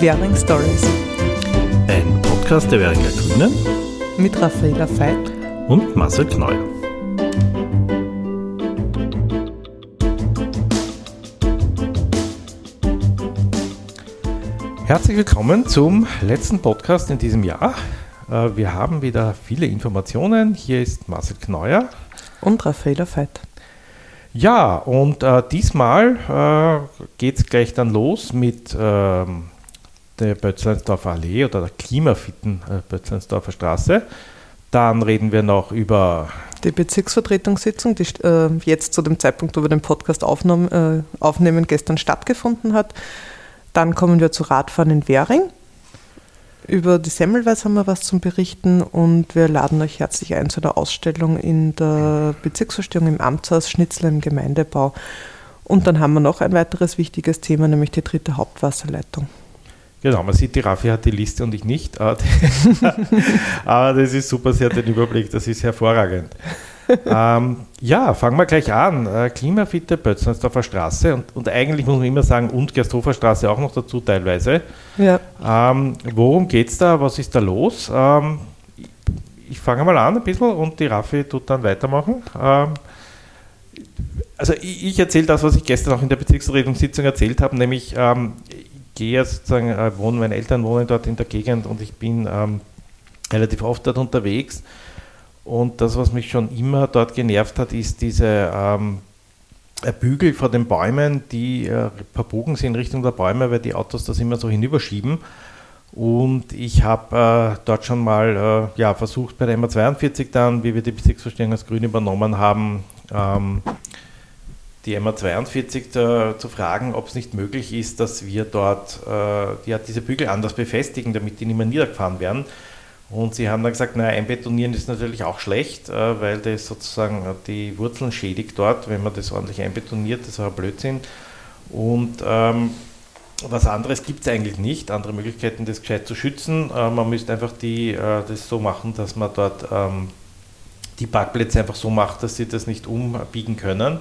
Währing Stories. Ein Podcast der Währinger Grünen mit Raffaela Veit und Marcel Kneu. Herzlich willkommen zum letzten Podcast in diesem Jahr. Äh, wir haben wieder viele Informationen. Hier ist Marcel Kneuer. Und Raffaela Veit. Ja, und äh, diesmal äh, geht es gleich dann los mit ähm, der Bötzleinsdorfer Allee oder der klimafitten äh, Bötzleinsdorfer Straße. Dann reden wir noch über die Bezirksvertretungssitzung, die äh, jetzt zu dem Zeitpunkt, wo wir den Podcast aufnehmen, äh, aufnehmen, gestern stattgefunden hat. Dann kommen wir zu Radfahren in Währing. Über die Semmelweis haben wir was zum Berichten und wir laden euch herzlich ein zu der Ausstellung in der Bezirksverstehung im Amtshaus Schnitzel im Gemeindebau. Und dann haben wir noch ein weiteres wichtiges Thema, nämlich die dritte Hauptwasserleitung. Genau, man sieht, die Raffi hat die Liste und ich nicht. Aber das ist super, sie hat den Überblick, das ist hervorragend. ähm, ja, fangen wir gleich an. Äh, Klimafitte Bötzensdorfer Straße und, und, eigentlich muss man immer sagen, und Gersthofer Straße auch noch dazu teilweise. Ja. Ähm, worum geht es da? Was ist da los? Ähm, ich fange mal an ein bisschen und die Raffi tut dann weitermachen. Ähm, also ich, ich erzähle das, was ich gestern auch in der Bezirksvertretungssitzung erzählt habe, nämlich gehe sozusagen, äh, wohnen, meine Eltern wohnen dort in der Gegend und ich bin ähm, relativ oft dort unterwegs und das, was mich schon immer dort genervt hat, ist diese ähm, Bügel vor den Bäumen, die äh, verbogen sind in Richtung der Bäume, weil die Autos das immer so hinüberschieben. Und ich habe äh, dort schon mal äh, ja, versucht, bei der MA42 dann, wie wir die Bezirksverstehung als Grün übernommen haben, ähm, die MA42 da, zu fragen, ob es nicht möglich ist, dass wir dort äh, ja, diese Bügel anders befestigen, damit die nicht mehr niedergefahren werden. Und sie haben dann gesagt, naja, einbetonieren ist natürlich auch schlecht, äh, weil das sozusagen die Wurzeln schädigt dort, wenn man das ordentlich einbetoniert, das ist auch ein Blödsinn. Und ähm, was anderes gibt es eigentlich nicht, andere Möglichkeiten, das gescheit zu schützen. Äh, man müsste einfach die, äh, das so machen, dass man dort ähm, die Parkplätze einfach so macht, dass sie das nicht umbiegen können.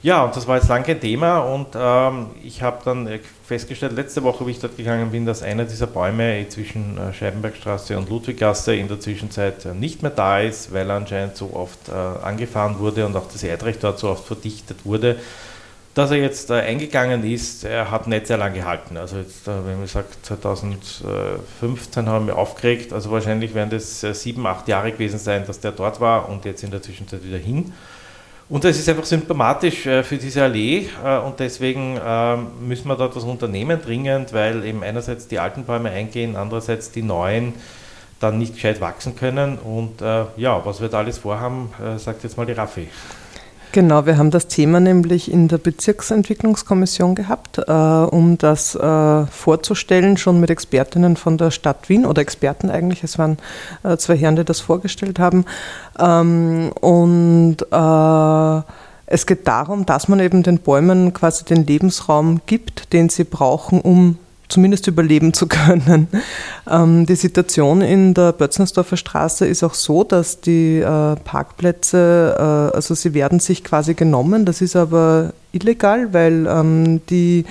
Ja, und das war jetzt lange kein Thema und ähm, ich habe dann festgestellt, letzte Woche, wie ich dort gegangen bin, dass einer dieser Bäume zwischen äh, Scheibenbergstraße und Ludwiggasse in der Zwischenzeit äh, nicht mehr da ist, weil er anscheinend so oft äh, angefahren wurde und auch das Erdrecht dort so oft verdichtet wurde, dass er jetzt äh, eingegangen ist. Er hat nicht sehr lange gehalten. Also jetzt, äh, wenn man sagt, 2015 haben wir aufgeregt, also wahrscheinlich werden das äh, sieben, acht Jahre gewesen sein, dass der dort war und jetzt in der Zwischenzeit wieder hin. Und das ist einfach symptomatisch äh, für diese Allee äh, und deswegen ähm, müssen wir dort was unternehmen dringend, weil eben einerseits die alten Bäume eingehen, andererseits die neuen dann nicht gescheit wachsen können. Und äh, ja, was wir da alles vorhaben, sagt jetzt mal die Raffi. Genau, wir haben das Thema nämlich in der Bezirksentwicklungskommission gehabt, äh, um das äh, vorzustellen, schon mit Expertinnen von der Stadt Wien oder Experten eigentlich. Es waren äh, zwei Herren, die das vorgestellt haben. Ähm, und äh, es geht darum, dass man eben den Bäumen quasi den Lebensraum gibt, den sie brauchen, um zumindest überleben zu können. Ähm, die Situation in der Bötzensdorfer Straße ist auch so, dass die äh, Parkplätze, äh, also sie werden sich quasi genommen, das ist aber illegal, weil ähm, die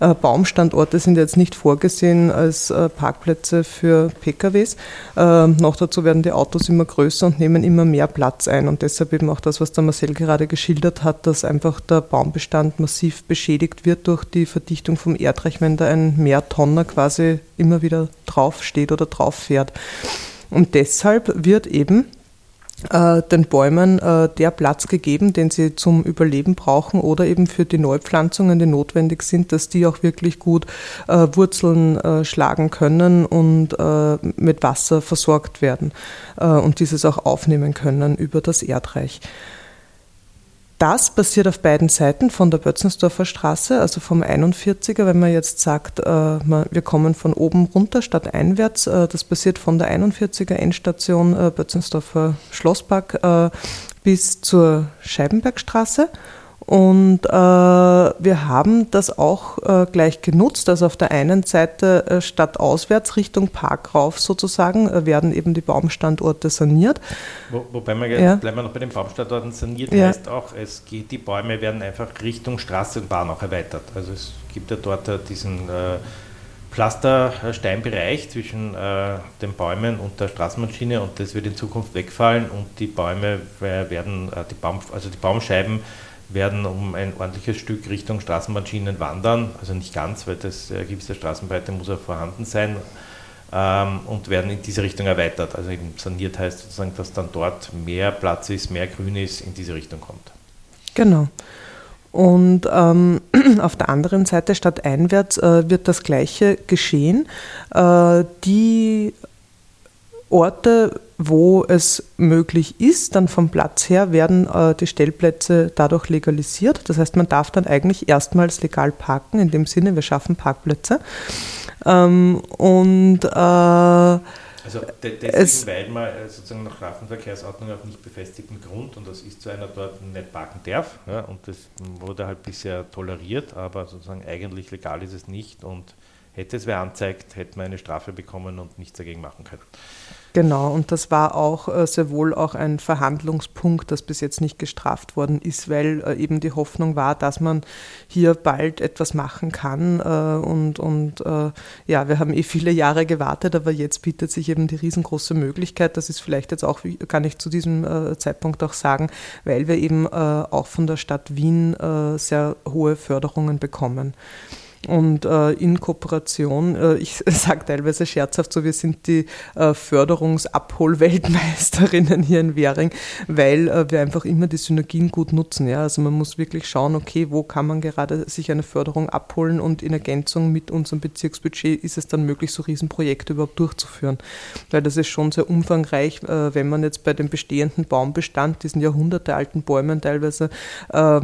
äh, Baumstandorte sind jetzt nicht vorgesehen als äh, Parkplätze für PKWs. Äh, noch dazu werden die Autos immer größer und nehmen immer mehr Platz ein und deshalb eben auch das, was der Marcel gerade geschildert hat, dass einfach der Baumbestand massiv beschädigt wird durch die Verdichtung vom Erdreich, wenn da ein Mehrtonner quasi immer wieder draufsteht oder drauf fährt. Und deshalb wird eben äh, den Bäumen äh, der Platz gegeben, den sie zum Überleben brauchen oder eben für die Neupflanzungen, die notwendig sind, dass die auch wirklich gut äh, Wurzeln äh, schlagen können und äh, mit Wasser versorgt werden äh, und dieses auch aufnehmen können über das Erdreich. Das passiert auf beiden Seiten von der Bötzensdorfer Straße, also vom 41er, wenn man jetzt sagt, äh, wir kommen von oben runter statt einwärts. Äh, das passiert von der 41er Endstation äh, Bötzensdorfer Schlosspark bis zur Scheibenbergstraße. Und äh, wir haben das auch äh, gleich genutzt. Also auf der einen Seite äh, statt auswärts Richtung Park rauf sozusagen äh, werden eben die Baumstandorte saniert. Wo, wobei wir ja. bleiben wir noch bei den Baumstandorten saniert ja. heißt auch, es geht, die Bäume werden einfach Richtung Straße und Bahn auch erweitert. Also es gibt ja dort äh, diesen äh, Pflastersteinbereich zwischen äh, den Bäumen und der Straßenbahnschiene und das wird in Zukunft wegfallen und die Bäume werden, äh, die Baum, also die Baumscheiben werden um ein ordentliches Stück Richtung Straßenbahnschienen wandern, also nicht ganz, weil das äh, gewisse Straßenbreite muss ja vorhanden sein ähm, und werden in diese Richtung erweitert. Also eben saniert heißt sozusagen, dass dann dort mehr Platz ist, mehr Grün ist, in diese Richtung kommt. Genau. Und ähm, auf der anderen Seite stadteinwärts äh, wird das Gleiche geschehen. Äh, die Orte, wo es möglich ist, dann vom Platz her werden äh, die Stellplätze dadurch legalisiert. Das heißt, man darf dann eigentlich erstmals legal parken, in dem Sinne, wir schaffen Parkplätze. Ähm, und äh, also deswegen, weil man äh, sozusagen nach Straßenverkehrsordnung auf nicht befestigten Grund, und das ist zu einer dort nicht parken darf, ja, und das wurde halt bisher toleriert, aber sozusagen eigentlich legal ist es nicht und hätte es wer anzeigt, hätte man eine Strafe bekommen und nichts dagegen machen können. Genau, und das war auch äh, sehr wohl auch ein Verhandlungspunkt, das bis jetzt nicht gestraft worden ist, weil äh, eben die Hoffnung war, dass man hier bald etwas machen kann. Äh, und und ja, wir haben eh viele Jahre gewartet, aber jetzt bietet sich eben die riesengroße Möglichkeit. Das ist vielleicht jetzt auch, kann ich zu diesem Zeitpunkt auch sagen, weil wir eben auch von der Stadt Wien sehr hohe Förderungen bekommen. Und äh, in Kooperation, äh, ich sage teilweise scherzhaft so, wir sind die äh, Förderungsabholweltmeisterinnen hier in Währing, weil äh, wir einfach immer die Synergien gut nutzen. Ja? Also man muss wirklich schauen, okay, wo kann man gerade sich eine Förderung abholen und in Ergänzung mit unserem Bezirksbudget ist es dann möglich, so Riesenprojekte überhaupt durchzuführen. Weil das ist schon sehr umfangreich, äh, wenn man jetzt bei dem bestehenden Baumbestand, diesen jahrhundertealten Bäumen teilweise, äh,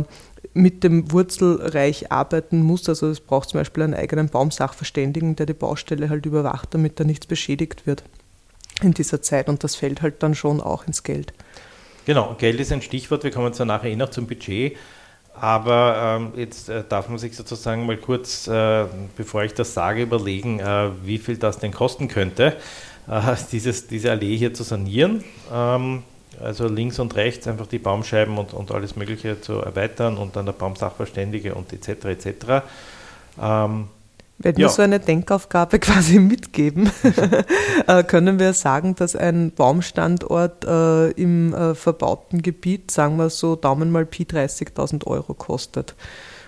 mit dem Wurzelreich arbeiten muss. Also es braucht zum Beispiel einen eigenen Baumsachverständigen, der die Baustelle halt überwacht, damit da nichts beschädigt wird in dieser Zeit. Und das fällt halt dann schon auch ins Geld. Genau, Geld ist ein Stichwort. Wir kommen zwar nachher eh noch zum Budget. Aber ähm, jetzt äh, darf man sich sozusagen mal kurz, äh, bevor ich das sage, überlegen, äh, wie viel das denn kosten könnte, äh, dieses, diese Allee hier zu sanieren. Ähm, also links und rechts einfach die Baumscheiben und, und alles Mögliche zu erweitern und dann der Baumsachverständige und etc. etc. Ähm, wenn wir ja. so eine Denkaufgabe quasi mitgeben, äh, können wir sagen, dass ein Baumstandort äh, im äh, verbauten Gebiet, sagen wir so, Daumen mal Pi 30.000 Euro kostet.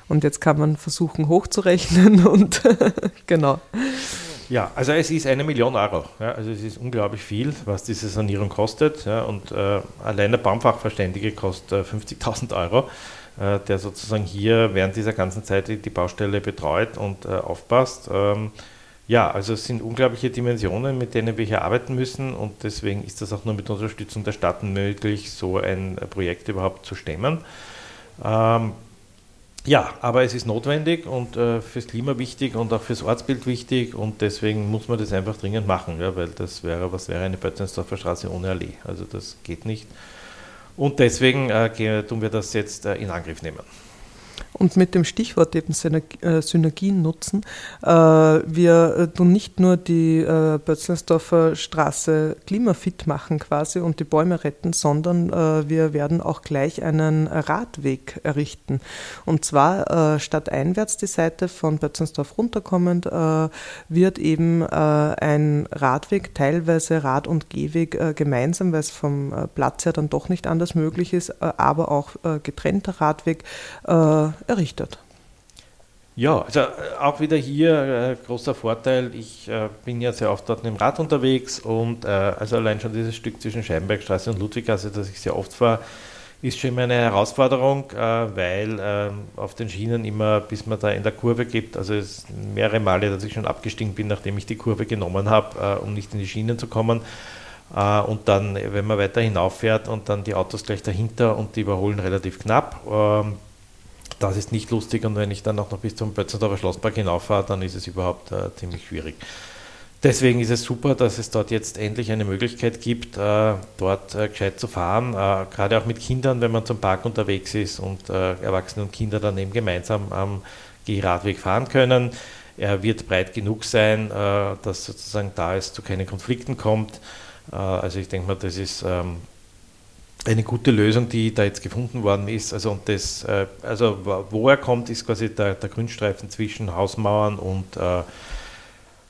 Und jetzt kann man versuchen hochzurechnen und genau. Ja, also es ist eine Million Euro. Ja, also es ist unglaublich viel, was diese Sanierung kostet. Ja, und äh, allein der Baumfachverständige kostet äh, 50.000 Euro, äh, der sozusagen hier während dieser ganzen Zeit die, die Baustelle betreut und äh, aufpasst. Ähm, ja, also es sind unglaubliche Dimensionen, mit denen wir hier arbeiten müssen und deswegen ist das auch nur mit Unterstützung der Stadt möglich, so ein Projekt überhaupt zu stemmen. Ähm, ja, aber es ist notwendig und äh, fürs Klima wichtig und auch fürs Ortsbild wichtig und deswegen muss man das einfach dringend machen, ja, weil das wäre, was wäre eine Bötzensdorfer Straße ohne Allee? Also das geht nicht. Und deswegen äh, tun wir das jetzt äh, in Angriff nehmen. Und mit dem Stichwort eben äh, Synergien nutzen, äh, wir äh, tun nicht nur die Bötzelsdorfer Straße klimafit machen quasi und die Bäume retten, sondern wir werden auch gleich einen Radweg errichten. Und zwar statt einwärts die Seite von Bötzelsdorf runterkommend wird eben ein Radweg, teilweise Rad- und Gehweg gemeinsam, weil es vom Platz her dann doch nicht anders möglich ist, aber auch getrennter Radweg errichtet. Ja, also äh, auch wieder hier äh, großer Vorteil. Ich äh, bin ja sehr oft dort im Rad unterwegs und äh, also allein schon dieses Stück zwischen Scheibenbergstraße und Ludwiggasse, das ich sehr oft fahre, ist schon immer eine Herausforderung, äh, weil ähm, auf den Schienen immer, bis man da in der Kurve gibt, also es mehrere Male, dass ich schon abgestiegen bin, nachdem ich die Kurve genommen habe, äh, um nicht in die Schienen zu kommen. und dann, wenn man weiter hinauffährt und dann die Autos gleich dahinter und die überholen relativ knapp ähm, das ist nicht lustig und wenn ich dann auch noch bis zum Bötzendorfer Schlosspark hinauffahre, dann ist es überhaupt äh, ziemlich schwierig. Deswegen ist es super, dass es dort jetzt endlich eine Möglichkeit gibt, äh, dort äh, gescheit zu fahren, äh, gerade auch mit Kindern, wenn man zum Park unterwegs ist und äh, Erwachsene und Kinder dann eben gemeinsam am Gehradweg fahren können. Er wird breit genug sein, äh, dass sozusagen da es zu keinen Konflikten kommt. also ich denke mal, das ist ähm, eine gute Lösung, die da jetzt gefunden worden ist. Also, und das, äh, also wo er kommt, ist quasi der, der Grünstreifen zwischen Hausmauern und, äh,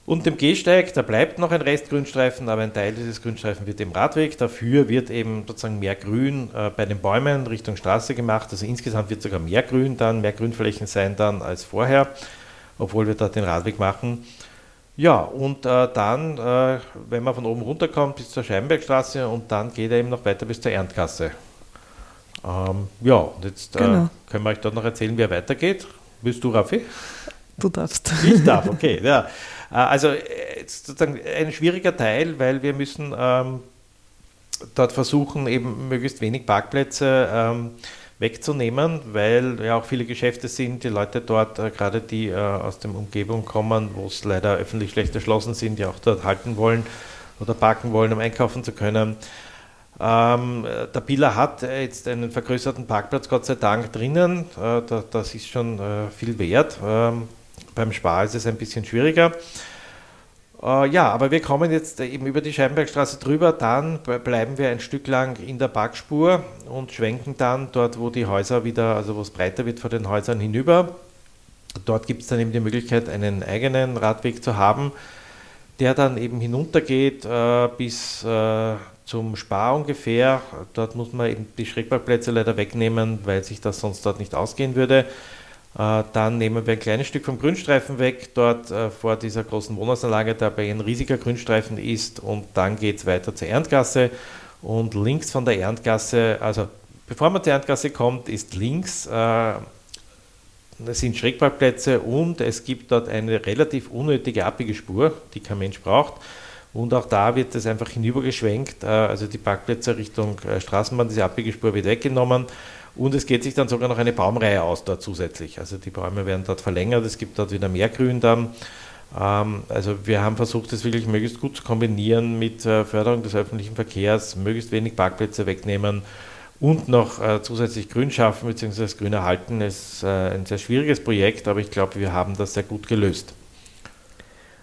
Und dem Gehsteig, da bleibt noch ein Rest Grünstreifen, aber ein Teil dieses Grünstreifen wird im Radweg. Dafür wird eben sozusagen mehr Grün äh, bei den Bäumen Richtung Straße gemacht. Also insgesamt wird sogar mehr Grün dann, mehr Grünflächen sein dann als vorher, obwohl wir dort den Radweg machen. Ja, und äh, dann, äh, wenn man von oben runterkommt bis zur Scheibenbergstraße und dann geht er eben noch weiter bis zur Erntgasse. Ähm, ja, und jetzt äh, genau. können wir euch dort noch erzählen, wie er weitergeht. Willst du, Raffi? Du darfst. Ich darf, okay. Ja. Äh, also äh, sozusagen ein schwieriger Teil, weil wir müssen ähm, dort versuchen, eben möglichst wenig Parkplätze ähm, wegzunehmen, weil ja auch viele Geschäfte sind, die Leute dort, äh, gerade die äh, aus der Umgebung kommen, wo es leider öffentlich schlecht erschlossen sind, die auch dort halten wollen oder parken wollen, um einkaufen zu können. Ähm, der Biller hat jetzt einen vergrößerten Parkplatz, Gott sei Dank, drinnen. Äh, das ist schon äh, viel wert. Ähm, beim Spar ist es ein bisschen schwieriger. Äh, ja, aber wir kommen jetzt eben über die Scheibenbergstraße drüber, dann bleiben wir ein Stück lang in der Parkspur und schwenken dann dort, wo die Häuser wieder, also wo es breiter wird vor den Häusern hinüber. Dort gibt es dann eben die Möglichkeit, einen eigenen Radweg zu haben, der dann eben hinuntergeht äh, bis äh, zum Spar ungefähr. Dort muss man eben die Schrägparkplätze leider wegnehmen, weil sich das sonst dort nicht ausgehen würde. Äh, dann nehmen wir ein kleines Stück vom Grünstreifen weg, dort äh, vor dieser großen Wohnhausanlage, dabei ein riesiger Grünstreifen ist und dann geht es weiter zur Erntgasse und links von der Erntgasse, also bevor man zur Erntgasse kommt, ist links äh, es sind Schrägparkplätze und es gibt dort eine relativ unnötige Abbiegerspur, die kein Mensch braucht. Und auch da wird es einfach hinübergeschwenkt, äh, also die Parkplätze Richtung äh, Straßenbahn, diese Abbiegerspur wird weggenommen. Und es geht sich dann sogar noch eine Baumreihe aus dort zusätzlich. Also die Bäume werden dort verlängert, es gibt dort wieder mehr Grün dann. Ähm, also wir haben versucht, das wirklich möglichst gut zu kombinieren mit äh, Förderung des öffentlichen Verkehrs, möglichst wenig Parkplätze wegnehmen und noch zusätzlich Grün schaffen bzw. Grün erhalten. Es ist ein sehr schwieriges Projekt, aber ich glaube, wir haben das sehr gut gelöst.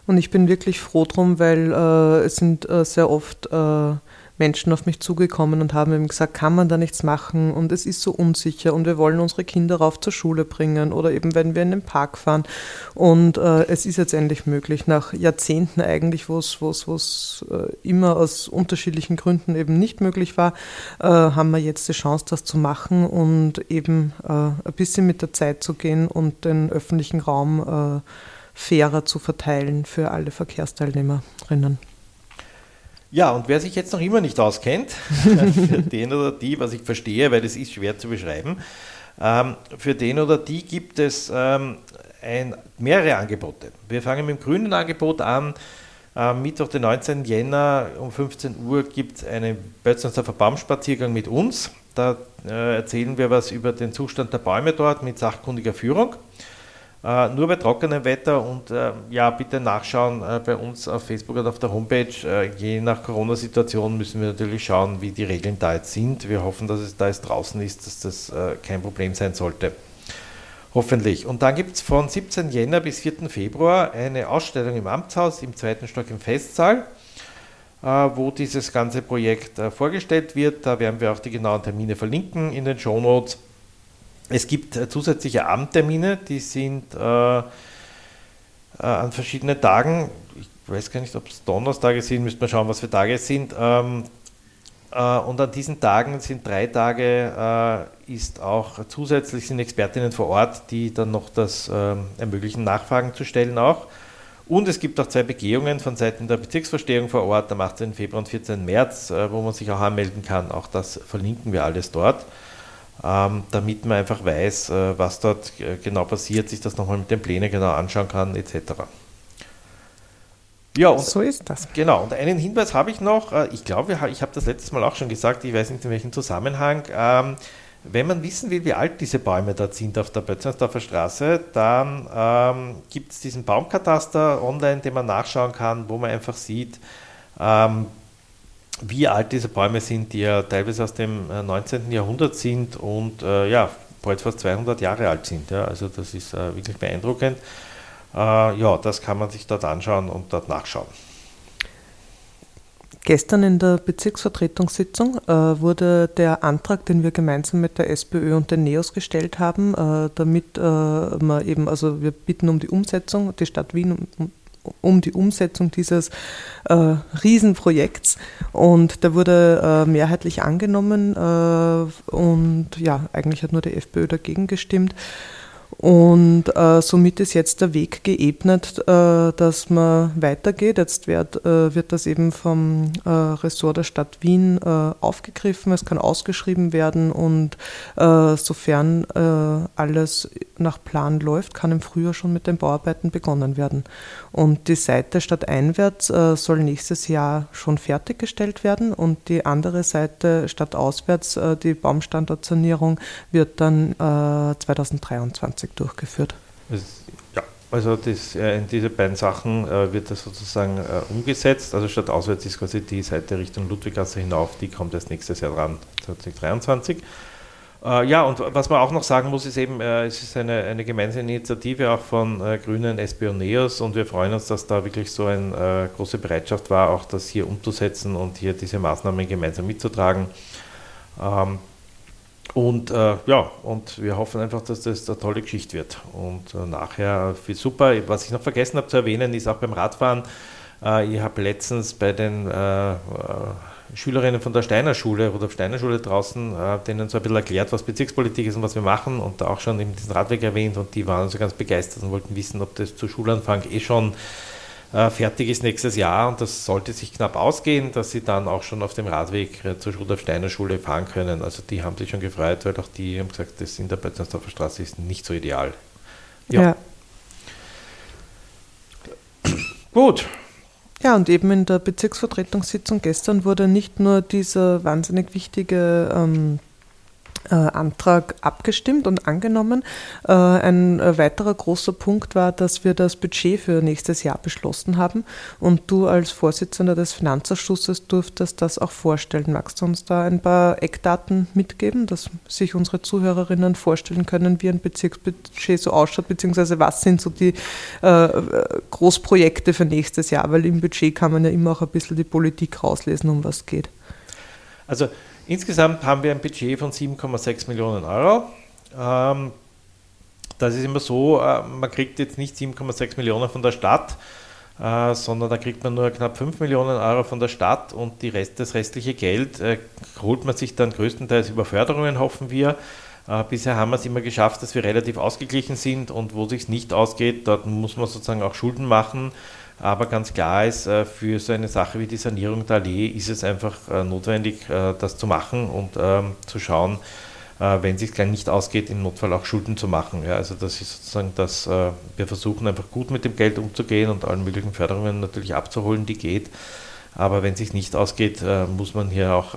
Und ich bin wirklich froh drum, weil äh, es sind äh, sehr oft äh, Menschen auf mich zugekommen und haben eben gesagt, kann man da nichts machen und es ist so unsicher und wir wollen unsere Kinder rauf zur Schule bringen oder eben wenn wir in den Park fahren. Und äh, es ist jetzt endlich möglich, nach Jahrzehnten eigentlich, wo es äh, immer aus unterschiedlichen Gründen eben nicht möglich war, äh, haben wir jetzt die Chance, das zu machen und eben äh, ein bisschen mit der Zeit zu gehen und den öffentlichen Raum äh, fairer zu verteilen für alle Verkehrsteilnehmerinnen. Ja, und wer sich jetzt noch immer nicht auskennt, für den oder die, was ich verstehe, weil das ist schwer zu beschreiben, ähm, für den oder die gibt es ähm, ein, mehrere Angebote. Wir fangen mit dem grünen Angebot an. Am Mittwoch, den 19. Jänner um 15 Uhr gibt es einen Bötzensdorfer Baumspaziergang mit uns. Da äh, erzählen wir was über den Zustand der Bäume dort mit sachkundiger Führung. Äh, nur bei trockenem Wetter und äh, ja, bitte nachschauen äh, bei uns auf Facebook und auf der Homepage. Äh, je nach Corona-Situation müssen wir natürlich schauen, wie die Regeln da jetzt sind. Wir hoffen, dass es da jetzt draußen ist, dass das äh, kein Problem sein sollte. Hoffentlich. Und dann gibt es von 17. Jänner bis 4. Februar eine Ausstellung im Amtshaus im zweiten Stock im Festsaal, äh, wo dieses ganze Projekt vorgestellt wird. Da werden wir auch die genauen Termine verlinken in den Show Notes. Es gibt äh, zusätzliche Abendtermine, die sind äh, äh, an verschiedenen Tagen, ich weiß gar nicht, ob es Donnerstage sind, müsste man schauen, was für Tage es sind. Ähm, äh, und an diesen Tagen sind drei Tage, äh, ist auch zusätzlich sind Expertinnen vor Ort, die dann noch das ähm, ermöglichen, Nachfragen zu stellen auch. Und es gibt auch zwei Begehungen von Seiten der Bezirksverstehung vor Ort am 18. Februar und 14. März, wo man sich auch anmelden kann. Auch das verlinken wir alles dort ähm, damit man einfach weiß, äh, was dort äh, genau passiert, sich das nochmal mit den Plänen genau anschauen kann, etc. Ja, und, so ist das. Genau, und einen Hinweis habe ich noch. Äh, ich glaube, ich habe das letztes Mal auch schon gesagt, ich weiß nicht in welchem Zusammenhang. Ähm, wenn man wissen will, wie alt diese Bäume dort sind auf der Bötzensdorfer Straße, dann ähm, gibt es diesen Baumkataster online, den man nachschauen kann, wo man einfach sieht, ähm, wie alt diese Bäume sind, die ja teilweise aus dem 19. Äh, Jahrhundert sind und äh, ja, bald fast 200 Jahre alt sind. Ja. Also das ist äh, wirklich beeindruckend. Äh, ja, das kann man sich dort anschauen und dort nachschauen. Gestern in der Bezirksvertretungssitzung äh, wurde der Antrag, den wir gemeinsam mit der SPÖ und den NEOS gestellt haben, äh, damit man eben, also wir bitten um die Umsetzung, die Stadt Wien um, um die Umsetzung dieses äh, Riesenprojekts. Und der wurde äh, mehrheitlich angenommen äh, und ja, eigentlich hat nur die FPÖ dagegen gestimmt. Und äh, somit ist jetzt der Weg geebnet, äh, dass man weitergeht. Jetzt wird, äh, wird das eben vom äh, Ressort der Stadt Wien äh, aufgegriffen. Es kann ausgeschrieben werden und äh, sofern alles nach Plan läuft, kann im Frühjahr schon mit den Bauarbeiten begonnen werden. Und die Seite stadteinwärts soll nächstes Jahr schon fertiggestellt werden und die andere Seite stadtauswärts, die Baumstandortsanierung, wird dann 2023 durchgeführt. ja, also das, äh, in diese beiden Sachen äh, wird das sozusagen äh, umgesetzt. Also statt auswärts ist quasi die Seite Richtung Ludwiggasse hinauf, die kommt erst nächstes Jahr dran, 2023. Äh, ja, und was man auch noch sagen muss, ist eben, es ist eine, eine gemeinsame Initiative auch von Grünen, SP und NEOS und wir freuen uns, dass da wirklich so eine große Bereitschaft war, auch das hier umzusetzen und hier diese Maßnahmen gemeinsam mitzutragen. Ähm, und äh, ja, und wir hoffen einfach, dass das eine tolle Geschichte wird. Und äh, nachher viel super. Was ich noch vergessen habe zu erwähnen, ist auch beim Radfahren. Äh, ich habe letztens bei den äh, äh, Schülerinnen von der Steiner Schule oder Steiner Schule draußen, äh, denen so ein bisschen erklärt, was Bezirkspolitik ist und was wir machen und auch schon eben diesen Radweg erwähnt und die waren so ganz begeistert und wollten wissen, ob das zu Schulanfang eh schon äh, fertig ist nächstes Jahr und das sollte sich knapp ausgehen, dass sie dann auch schon auf dem Radweg äh, zur Rudolf Steiner Schule fahren können. Also die haben sich schon gefreut, weil auch die haben gesagt, das in der Beutelsdorfer Straße ist nicht so ideal. Ja. ja. Gut. Ja, und eben in der Bezirksvertretungssitzung gestern wurde nicht nur dieser wahnsinnig wichtige ähm, äh, Antrag abgestimmt und angenommen. Äh, ein äh, weiterer großer Punkt war, dass wir das Budget für nächstes Jahr beschlossen haben und du als Vorsitzender des Finanzausschusses durftest das auch vorstellen. Magst du uns da ein paar Eckdaten mitgeben, dass sich unsere Zuhörerinnen vorstellen können, wie ein Bezirksbudget so ausschaut, beziehungsweise was sind so die Großprojekte für nächstes Jahr? Weil im Budget kann man ja immer auch ein bisschen die Politik rauslesen, um was es geht. Also Insgesamt haben wir ein Budget von 7,6 Millionen Euro. Ähm, das ist immer so, äh, man kriegt jetzt nicht 7,6 Millionen von der Stadt, äh, sondern da kriegt man nur knapp 5 Millionen Euro von der Stadt und die Rest, das restliche Geld äh, holt man sich dann größtenteils über Förderungen, hoffen wir. bisher haben wir es immer geschafft, dass wir relativ ausgeglichen sind und wo sich nicht ausgeht, dort muss man sozusagen auch Schulden machen. Aber ganz klar ist, äh, für so eine Sache wie die Sanierung der Allee ist es einfach äh, notwendig, äh, das zu machen und ähm, zu schauen, wenn es sich gleich nicht ausgeht, im Notfall auch Schulden zu machen. Ja, also das ist sozusagen, dass wir versuchen einfach gut mit dem Geld umzugehen und allen möglichen Förderungen natürlich abzuholen, die geht. Aber wenn es sich nicht ausgeht, muss man hier auch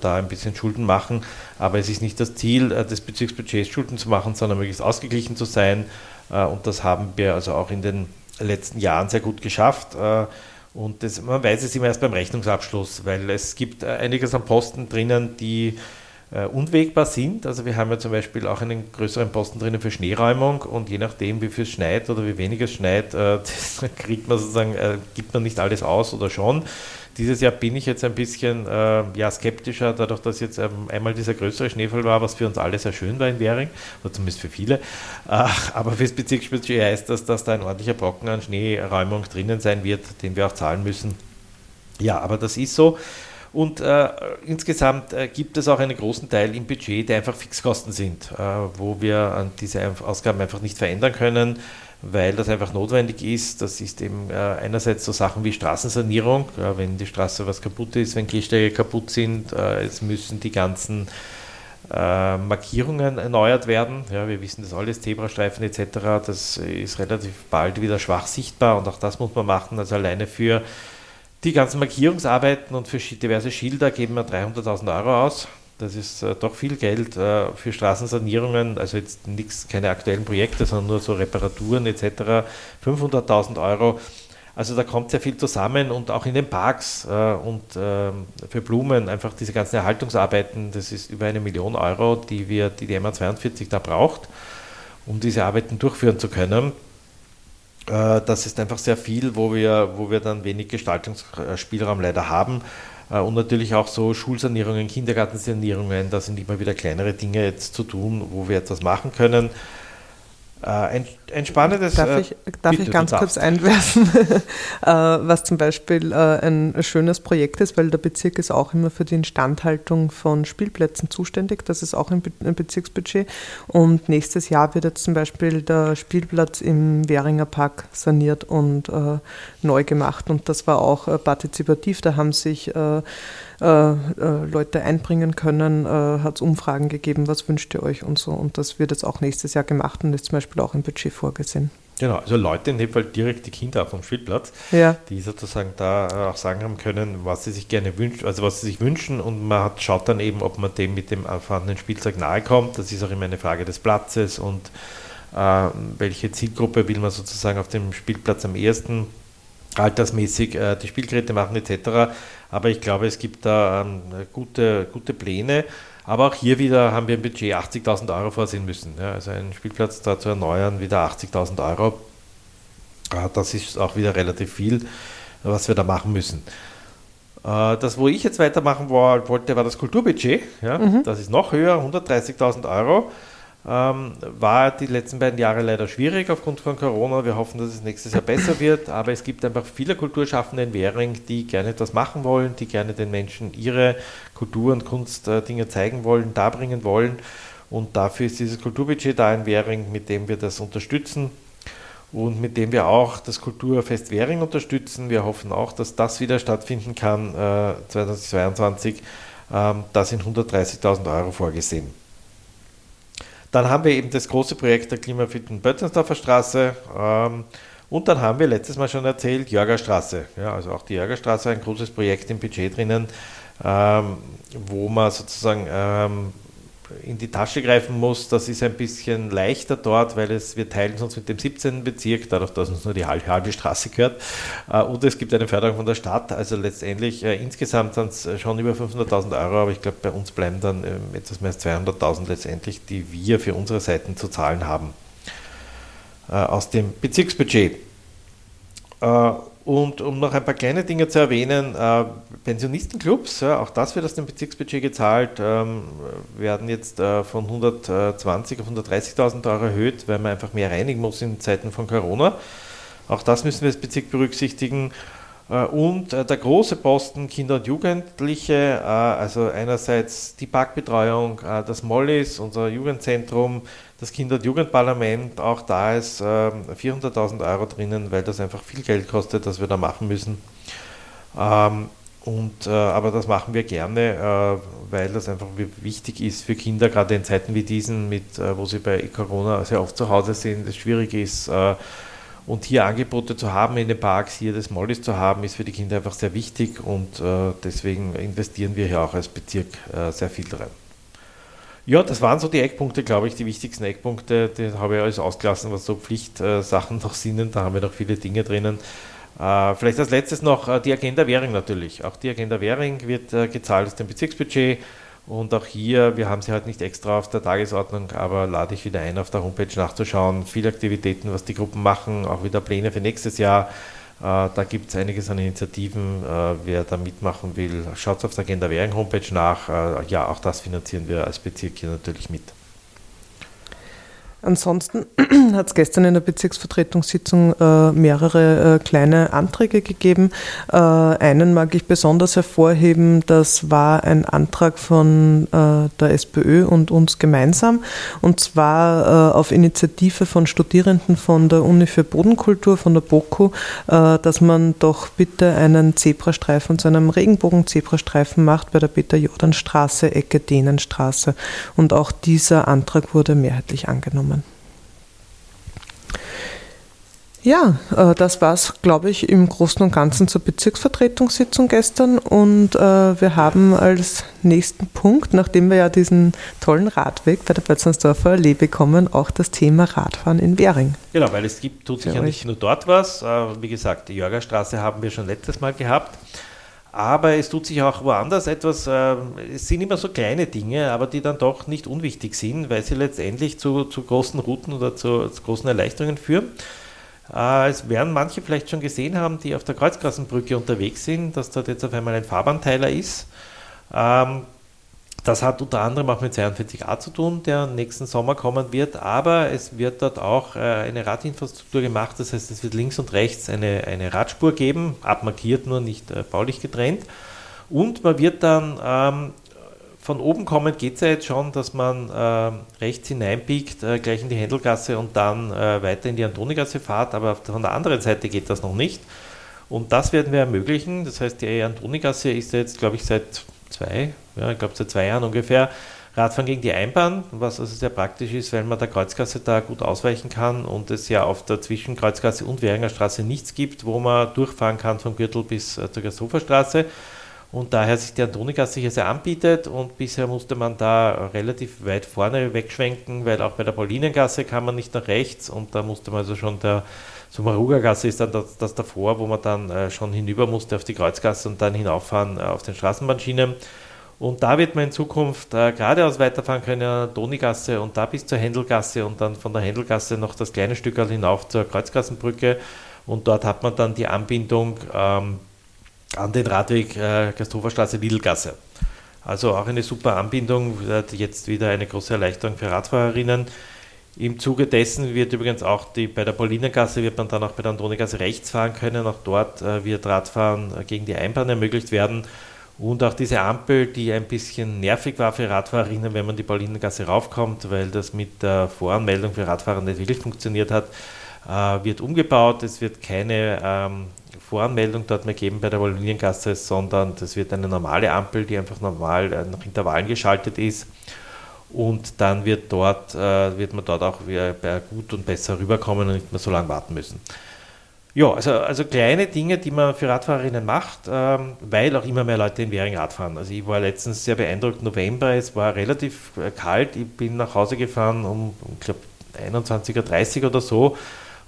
da ein bisschen Schulden machen. Aber es ist nicht das Ziel des Bezirksbudgets, Schulden zu machen, sondern möglichst ausgeglichen zu sein. Und das haben wir also auch in den letzten Jahren sehr gut geschafft. Äh, und das, man weiß es immer erst beim Rechnungsabschluss, weil es gibt einiges an Posten drinnen, die äh, unwegbar sind. Also wir haben ja zum Beispiel auch einen größeren Posten drinnen für Schneeräumung und je nachdem, wie viel es schneit oder wie wenig es schneit, äh, kriegt man sozusagen, äh, gibt man nicht alles aus oder schon. Dieses Jahr bin ich jetzt ein bisschen äh, ja, skeptischer, dadurch, dass jetzt ähm, einmal dieser größere Schneefall war, was für uns alle sehr schön war in Währing, oder zumindest für viele. Äh, aber fürs Bezirksbudget heißt das, dass da ein ordentlicher Brocken an Schneeräumung drinnen sein wird, den wir auch zahlen müssen. Ja, aber das ist so. Und äh, insgesamt äh, gibt es auch einen großen Teil im Budget, der einfach Fixkosten sind, äh, wo wir diese Ausgaben einfach nicht verändern können weil das einfach notwendig ist. Das ist eben äh, einerseits so Sachen wie Straßensanierung, ja, wenn die Straße was kaputt ist, wenn Gehsteige kaputt sind, äh, es müssen die ganzen äh, Markierungen erneuert werden. Ja, wir wissen das alles, Zebrastreifen etc., das ist relativ bald wieder schwach sichtbar und auch das muss man machen. Also alleine für die ganzen Markierungsarbeiten und für diverse Schilder geben wir 300.000 Euro aus. Das ist äh, doch viel Geld äh, für Straßensanierungen, also jetzt nichts, keine aktuellen Projekte, sondern nur so Reparaturen etc. 500.000 Euro. Also da kommt sehr viel zusammen und auch in den Parks äh, und ähm, für Blumen einfach diese ganzen Erhaltungsarbeiten, das ist über eine Million Euro, die wir, die die MA42 da braucht, um diese Arbeiten durchführen zu können. Äh, das ist einfach sehr viel, wo wir, wo wir dann wenig Gestaltungsspielraum leider haben. Äh, und natürlich auch so Schulsanierungen, Kindergartensanierungen, da sind immer wieder kleinere Dinge jetzt zu tun, wo wir etwas machen können. Äh, ein, ein, spannendes. Darf ich, darf ich ganz kurz einwerfen, äh, was zum Beispiel äh, ein schönes Projekt ist, weil der Bezirk ist auch immer für die Instandhaltung von Spielplätzen zuständig. Das ist auch ein, ein Bezirksbudget. Und nächstes Jahr wird jetzt zum Beispiel der Spielplatz im Währinger Park saniert und äh, neu gemacht. Und das war auch äh, partizipativ. Da haben sich äh, äh, Leute einbringen können, äh, hat es Umfragen gegeben, was wünscht ihr euch und so. Und das wird jetzt auch nächstes Jahr gemacht und ist zum Beispiel auch im Budget vorgesehen. Genau, also Leute, in dem Fall direkt die Kinder vom Spielplatz, ja. die sozusagen da auch sagen haben können, was sie sich gerne wünschen, also was sie sich wünschen und man hat, schaut dann eben, ob man dem mit dem vorhandenen Spielzeug nahe kommt. Das ist auch immer eine Frage des Platzes und äh, welche Zielgruppe will man sozusagen auf dem Spielplatz am ersten altersmäßig äh, die Spielgeräte machen etc. Aber ich glaube, es gibt da ähm, gute, gute Pläne. Aber auch hier wieder haben wir im Budget 80.000 Euro vorsehen müssen. Ja, also einen Spielplatz da zu erneuern, wieder 80.000 Euro. Äh, das ist auch wieder relativ viel, was wir da machen müssen. Äh, das, wo ich jetzt weitermachen wollte, war das Kulturbudget. Ja, mhm. Das ist noch höher, 130.000 Euro. Ähm, war die letzten beiden Jahre leider schwierig aufgrund von Corona. Wir hoffen, dass es nächstes Jahr besser wird. Aber es gibt einfach viele Kulturschaffende in Währing, die gerne etwas machen wollen, die gerne den Menschen ihre Kultur- und Kunstdinge zeigen wollen, darbringen wollen. Und dafür ist dieses Kulturbudget da in Währing, mit dem wir das unterstützen und mit dem wir auch das Kulturfest Währing unterstützen. Wir hoffen auch, dass das wieder stattfinden kann äh, 2022. Ähm, da sind 130.000 Euro vorgesehen. Dann haben wir eben das große Projekt der klimafitten Bötzensdorfer Straße. Ähm, und dann haben wir letztes Mal schon erzählt, Jörgerstraße. Ja, also auch die Jörgerstraße, ein großes Projekt im Budget drinnen, ähm, wo man sozusagen ähm, in die Tasche greifen muss. Das ist ein bisschen leichter dort, weil es, wir teilen uns mit dem 17. Bezirk, dadurch, dass uns nur die halbe, Straße gehört. Äh, und es gibt eine Förderung von der Stadt. Also letztendlich, äh, insgesamt sind es schon über 500.000 Euro, aber ich glaube, bei uns bleiben dann etwas mehr als 200.000 letztendlich, die wir für unsere Seiten zu zahlen haben. Äh, aus dem Bezirksbudget. Und um noch ein paar kleine Dinge zu erwähnen, äh, Pensionistenclubs, ja, auch das wird aus dem Bezirksbudget gezahlt, ähm, werden jetzt äh, von 120 auf 130.000 Euro erhöht, weil man einfach mehr reinigen muss in Zeiten von Corona. Auch das müssen wir als Bezirk berücksichtigen. Äh, und äh, der große Posten Kinder und Jugendliche, äh, also einerseits die Parkbetreuung, das Mollis, unser Jugendzentrum, das Kinder- und Jugendparlament, auch da ist 400.000 Euro drinnen, weil das einfach viel Geld kostet, das wir da machen müssen. Ähm, und, aber das machen wir gerne, weil das einfach wichtig ist für Kinder, gerade in Zeiten wie diesen, mit, wo sie bei Corona sehr oft zu Hause sind, es schwierig ist, und hier Angebote zu haben in den Parks, hier das Mollis zu haben, ist für die Kinder einfach sehr wichtig und äh, deswegen investieren wir hier auch als Bezirk äh, sehr viel drin. Ja, das waren so die Eckpunkte, glaube ich, die wichtigsten Eckpunkte. Die habe ich alles ausgelassen, was so Pflichtsachen noch sind. Da haben wir noch viele Dinge drinnen. Äh, vielleicht als letztes noch äh, die Agenda Währing natürlich. Auch die Agenda Währing wird äh, gezahlt aus dem Bezirksbudget. Und auch hier, wir haben sie halt nicht extra auf der Tagesordnung, aber lade ich wieder ein, auf der Homepage nachzuschauen. Viele Aktivitäten, was die Gruppen machen, auch wieder Pläne für nächstes Jahr. Äh, da gibt es einiges an Initiativen. Äh, wer da mitmachen will, schaut auf der Agenda Währung Homepage nach. Äh, ja, auch das finanzieren wir als Bezirk hier natürlich mit. Ansonsten hat es gestern in der Bezirksvertretungssitzung äh, mehrere äh, kleine Anträge gegeben. Äh, einen mag ich besonders hervorheben, das war ein Antrag von äh, der SPÖ und uns gemeinsam, und zwar äh, auf Initiative von Studierenden von der Uni für Bodenkultur, von der BOKU, äh, dass man doch bitte einen Zebrastreifen zu einem Regenbogen-Zebrastreifen macht bei der Peter-Jordan-Straße, Ecke Dänenstraße. Und auch dieser Antrag wurde mehrheitlich angenommen. Ja, äh, das war es, glaube ich, im Großen und Ganzen zur Bezirksvertretungssitzung gestern. Und äh, wir haben als nächsten Punkt, nachdem wir ja diesen tollen Radweg bei der Bötzensdorfer Allee bekommen, auch das Thema Radfahren in Währing. Genau, weil es gibt, tut sich ja nicht nur dort was. Äh, wie gesagt, die Jörgerstraße haben wir schon letztes Mal gehabt. Aber es tut sich auch woanders etwas. Es sind immer so kleine Dinge, aber die dann doch nicht unwichtig sind, weil sie letztendlich zu, zu großen Routen oder zu, zu großen Erleichterungen führen. Äh, es werden manche vielleicht schon gesehen haben, die auf der Kreuzgrassenbrücke unterwegs sind, dass dort jetzt auf einmal ein Fahrbahnteiler ist. Ähm, Das hat unter anderem auch mit 42a zu tun, der nächsten Sommer kommen wird, aber es wird dort auch äh, eine Radinfrastruktur gemacht, das heißt, es wird links und rechts eine, eine Radspur geben, abmarkiert nur, nicht äh, baulich getrennt. Und man wird dann ähm, von oben kommen, geht es ja jetzt schon, dass man äh, rechts hineinbiegt, äh, gleich in die Händelgasse und dann äh, weiter in die Antonigasse fahrt, aber von der anderen Seite geht das noch nicht. Und das werden wir ermöglichen. Das heißt, die Antonigasse ist jetzt, glaube ich, seit zwei, ja, ich glaube seit zwei Jahren ungefähr Radfahren gegen die Einbahn, was also sehr praktisch ist, weil man der Kreuzgasse da gut ausweichen kann und es ja auf der Zwischenkreuzgasse und Währinger Straße nichts gibt, wo man durchfahren kann vom Gürtel bis äh, zur Gersoferstraße und daher sich die Antonigasse hier sehr anbietet und bisher musste man da relativ weit vorne wegschwenken, weil auch bei der Paulinengasse kann man nicht nach rechts und da musste man also schon der Sumaruga-Gasse ist dann das, das, davor, wo man dann äh, schon hinüber musste auf die Kreuzgasse und dann hinauffahren äh, auf den Straßenbahnschienen. Und da wird man in Zukunft äh, geradeaus weiterfahren können, Donigasse und da bis zur Händelgasse und dann von der Händelgasse noch das kleine Stück hinauf zur Kreuzgassenbrücke. Und dort hat man dann die Anbindung ähm, an den Radweg äh, Gasthoferstraße Wiedelgasse. Also auch eine super Anbindung, jetzt wieder eine große Erleichterung für Radfahrerinnen. Im Zuge dessen wird übrigens auch die, bei der Paulinergasse wird man dann auch bei der Antonigasse rechts fahren können. Auch dort äh, wird Radfahren äh, gegen die Einbahn ermöglicht werden. Und auch diese Ampel, die ein bisschen nervig war für Radfahrerinnen, wenn man die Paulinergasse raufkommt, weil das mit der Voranmeldung für Radfahrer nicht wirklich funktioniert hat, äh, wird umgebaut. Es wird keine ähm, Voranmeldung dort mehr geben bei der Paulinergasse, sondern das wird eine normale Ampel, die einfach normal äh, nach Intervallen geschaltet ist und dann wird, dort, äh, wird man dort auch gut und besser rüberkommen und nicht mehr so lange warten müssen. Ja, also, also kleine Dinge, die man für Radfahrerinnen macht, ähm, weil auch immer mehr Leute in Währing Radfahren. Also ich war letztens sehr beeindruckt, November, es war relativ äh, kalt, ich bin nach Hause gefahren um, ich glaube, 21.30 Uhr oder so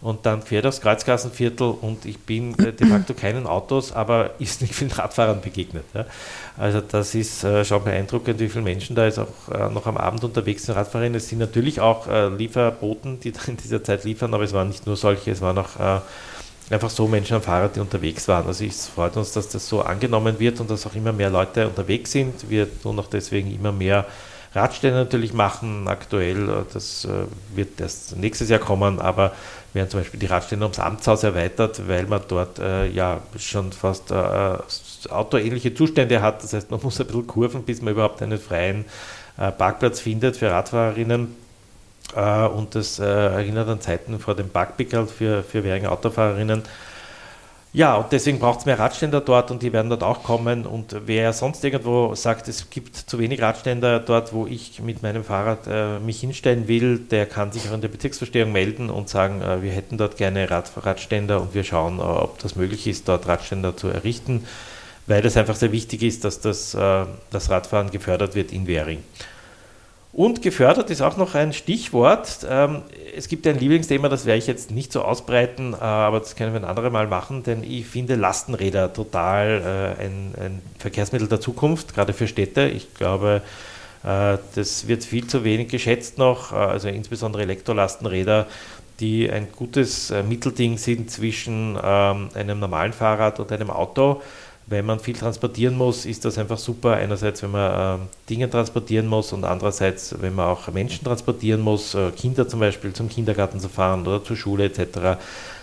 und dann fährt aufs Kreuzgassenviertel und ich bin äh, de facto keinen Autos, aber ist nicht vielen Radfahrern begegnet. Ja. Also das ist äh, schon beeindruckend, wie viele Menschen da jetzt auch äh, noch am Abend unterwegs sind. Radfahrerinnen es sind natürlich auch äh, Lieferboten, die in dieser Zeit liefern, aber es waren nicht nur solche, es waren auch äh, einfach so Menschen am Fahrrad, die unterwegs waren. Also es freut uns, dass das so angenommen wird und dass auch immer mehr Leute unterwegs sind. Wir tun auch deswegen immer mehr Radstände natürlich machen. Aktuell, äh, das äh, wird erst nächstes Jahr kommen, aber werden zum Beispiel die Radstände ums Amtshaus erweitert, weil man dort äh, ja schon fast äh, autoähnliche Zustände hat. Das heißt, man muss ein bisschen kurven, bis man überhaupt einen freien äh, Parkplatz findet für Radfahrerinnen. Äh, und das erinnert an Zeiten vor dem Parkpickel für, für Währinger Autofahrerinnen. Ja, und deswegen braucht es mehr Radständer dort und die werden dort auch kommen. Und wer sonst irgendwo sagt, es gibt zu wenig Radständer dort, wo ich mit meinem Fahrrad äh, mich hinstellen will, der kann sich auch in der Bezirksverstehung melden und sagen, äh, wir hätten dort gerne Rad Radständer und wir schauen, äh, ob das möglich ist, dort Radständer zu errichten, weil es einfach sehr wichtig ist, dass das, äh, das Radfahren gefördert wird in Währing. Und gefördert ist auch noch ein Stichwort. Ähm, es gibt ein Lieblingsthema, das werde ich jetzt nicht so ausbreiten, äh, aber das können wir ein anderes Mal machen, denn ich finde Lastenräder total äh, ein, ein Verkehrsmittel der Zukunft, gerade für Städte. Ich glaube, äh, das wird viel zu wenig geschätzt noch, also insbesondere Elektrolastenräder, die ein gutes Mittelding sind zwischen ähm, einem normalen Fahrrad und einem Auto wenn man viel transportieren muss, ist das einfach super. Einerseits, wenn man äh, Dinge transportieren muss und andererseits, wenn man auch Menschen transportieren muss, äh, Kinder zum Beispiel zum Kindergarten zu fahren oder zur Schule etc.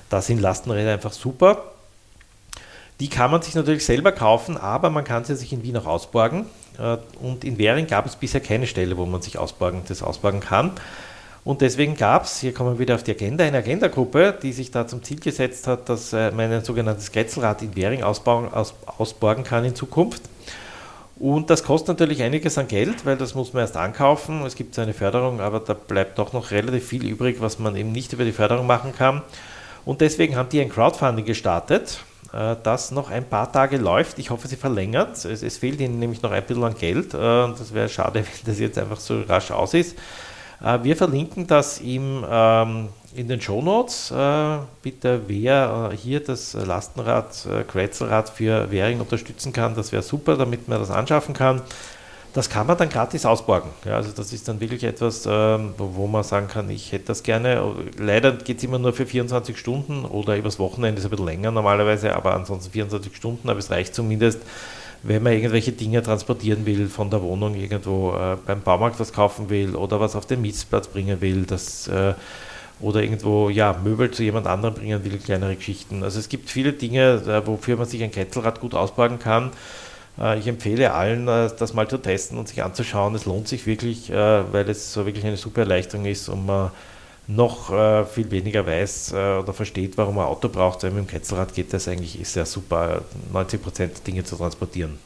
Da sind Lastenräder einfach super. Die kann man sich natürlich selber kaufen, aber man kann sie sich in Wien auch ausborgen. Äh, und in Währing gab es bisher keine Stelle, wo man sich ausborgen, das ausborgen kann. Und deswegen gab es, hier kommen wir wieder auf die Agenda, eine Agenda-Gruppe, die sich da zum Ziel gesetzt hat, dass äh, man ein sogenanntes Kretzelrad in Währing ausbauen, aus, ausborgen kann in Zukunft. Und das kostet natürlich einiges an Geld, weil das muss man erst ankaufen. Es gibt eine Förderung, aber da bleibt doch noch relativ viel übrig, was man eben nicht über die Förderung machen kann. Und deswegen haben die ein Crowdfunding gestartet, äh, das noch ein paar Tage läuft. Ich hoffe, sie verlängert. Es, es fehlt ihnen nämlich noch ein bisschen an Geld. Äh, das wäre schade, wenn das jetzt einfach so rasch aus ist. Äh, wir verlinken das im, ähm, in den Show Notes. Äh, bitte, wer äh, hier das Lastenrad, äh, Quetzelrad für Währing unterstützen kann, das wäre super, damit man das anschaffen kann. Das kann man dann gratis ausborgen. Ja, also das ist dann wirklich etwas, ähm, wo, man sagen kann, ich hätte das gerne. Leider geht es immer nur für 24 Stunden oder übers Wochenende ist ein bisschen länger normalerweise, aber ansonsten 24 Stunden, aber es reicht zumindest, wenn man irgendwelche Dinge transportieren will von der Wohnung irgendwo äh, beim Baumarkt was kaufen will oder was auf den Mietsplatz bringen will, das, äh, oder irgendwo ja, Möbel zu jemand anderem bringen will, kleinere Geschichten. Also es gibt viele Dinge, äh, wofür man sich ein Kettelrad gut ausbauen kann. Äh, ich empfehle allen, äh, das mal zu testen und sich anzuschauen. Es lohnt sich wirklich, weil es so wirklich eine super Erleichterung ist und man noch viel weniger weiß oder versteht, warum ein Auto braucht, weil mit dem Ketzelrad geht das eigentlich sehr super, 90 Prozent Dinge zu transportieren.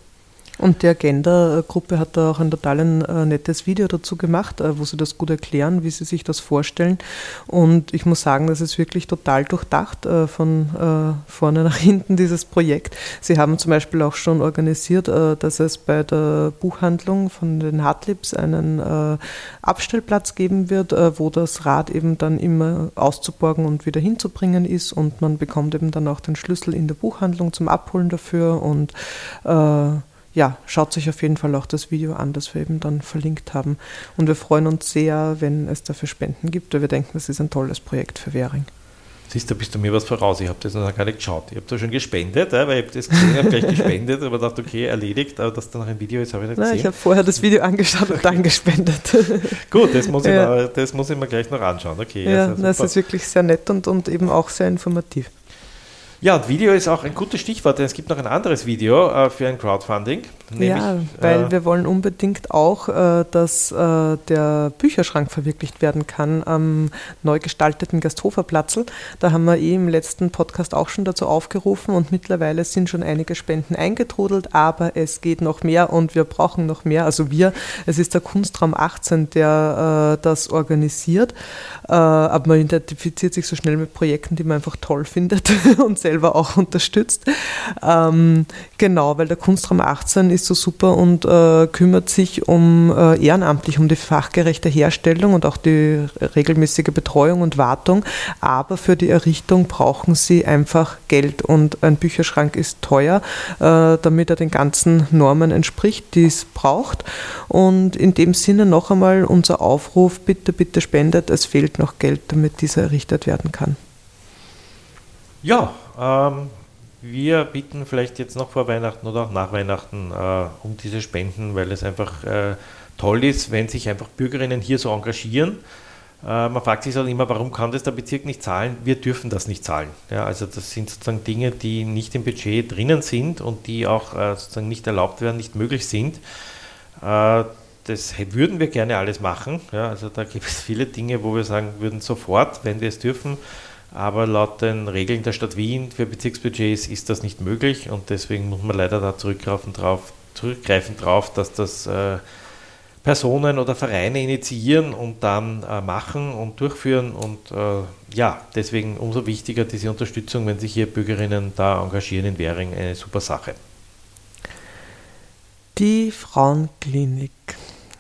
Und die Agenda-Gruppe hat da auch ein total ein, äh, nettes Video dazu gemacht, äh, wo sie das gut erklären, wie sie sich das vorstellen. Und ich muss sagen, das ist wirklich total durchdacht äh, von vorne nach hinten, dieses Projekt. Sie haben zum Beispiel auch schon organisiert, dass es bei der Buchhandlung von den Hartlips einen Abstellplatz geben wird, wo das Rad eben dann immer auszuborgen und wieder hinzubringen ist. Und man bekommt eben dann auch den Schlüssel in der Buchhandlung zum Abholen dafür und ja, schaut sich auf jeden Fall auch das Video an, das wir eben dann verlinkt haben. Und wir freuen uns sehr, wenn es dafür Spenden gibt, weil wir denken, das ist ein tolles Projekt für Währing. Siehst du, bist du mir was voraus. Ich habe das noch gar nicht geschaut. Ich habe da schon gespendet, weil ich habe das gesehen, habe gleich gespendet, aber dachte, okay, erledigt, aber dass da noch ein Video ist, habe ich nicht Nein, gesehen. Ich habe vorher das Video angeschaut und dann gespendet. Gut, das muss, ich ja. mal, das muss ich mir gleich noch anschauen. Okay, ja, das ist wirklich sehr nett und, und eben auch sehr informativ. Ja, und Video ist auch ein gutes Stichwort, denn es gibt noch ein anderes Video äh, für ein Crowdfunding. Ja, weil äh, wir wollen unbedingt auch, äh, dass äh, der Bücherschrank verwirklicht werden kann am neu gestalteten Gasthoferplatzl. Da haben wir eh im letzten Podcast auch schon dazu aufgerufen und mittlerweile sind schon einige Spenden eingetrudelt, aber es geht noch mehr und wir brauchen noch mehr. Also wir, es ist der Kunstraum 18, der äh, das organisiert, äh, aber man identifiziert sich so schnell mit Projekten, die man einfach toll findet und selber auch unterstützt. Ähm, genau, weil der Kunstraum 18 ist so super und äh, kümmert sich um äh, ehrenamtlich um die fachgerechte Herstellung und auch die regelmäßige Betreuung und Wartung. Aber für die Errichtung brauchen sie einfach Geld und ein Bücherschrank ist teuer, äh, damit er den ganzen Normen entspricht, die es braucht. Und in dem Sinne noch einmal unser Aufruf, bitte, bitte spendet, es fehlt noch Geld, damit dieser errichtet werden kann. Ja, ähm, wir bieten vielleicht jetzt noch vor Weihnachten oder auch nach Weihnachten äh, um diese Spenden, weil es einfach äh, toll ist, wenn sich einfach Bürgerinnen hier so engagieren. Äh, man fragt sich halt immer, warum kann das der Bezirk nicht zahlen? Wir dürfen das nicht zahlen. Ja, also das sind sozusagen Dinge, die nicht im Budget drinnen sind und die auch äh, sozusagen nicht erlaubt werden, nicht möglich sind. Äh, das würden wir gerne alles machen. Ja, also da gibt es viele Dinge, wo wir sagen würden, sofort, wenn wir es dürfen, aber laut den Regeln der Stadt Wien für Bezirksbudgets ist das nicht möglich und deswegen muss man leider da zurückgreifen drauf, zurückgreifen drauf dass das äh, Personen oder Vereine initiieren und dann äh, machen und durchführen. Und äh, ja, deswegen umso wichtiger diese Unterstützung, wenn sich hier Bürgerinnen da engagieren in Währing, eine super Sache. Die Frauenklinik.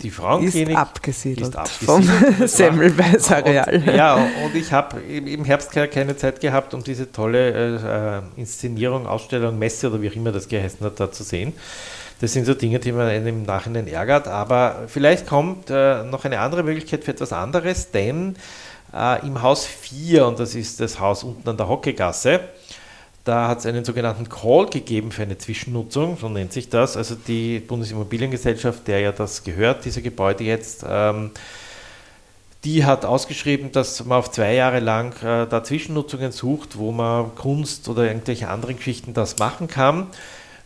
Die Frauenklinik ist abgesiedelt, ist abgesiedelt vom Semmelweis-Areal. Ja, und ich habe im Herbst keine Zeit gehabt, um diese tolle äh, Inszenierung, Ausstellung, Messe oder wie auch immer das geheißen hat, da zu sehen. Das sind so Dinge, die man einem im Nachhinein ärgert. Aber vielleicht kommt äh, noch eine andere Möglichkeit für etwas anderes, denn äh, im Haus 4, und das ist das Haus unten an der Hockegasse, da hat es einen sogenannten Call gegeben für eine Zwischennutzung, so nennt sich das. Also die Bundesimmobiliengesellschaft, der ja das gehört, diese Gebäude jetzt, ähm, die hat ausgeschrieben, dass man auf zwei Jahre lang äh, da Zwischennutzungen sucht, wo man Kunst oder irgendwelche anderen Geschichten das machen kann.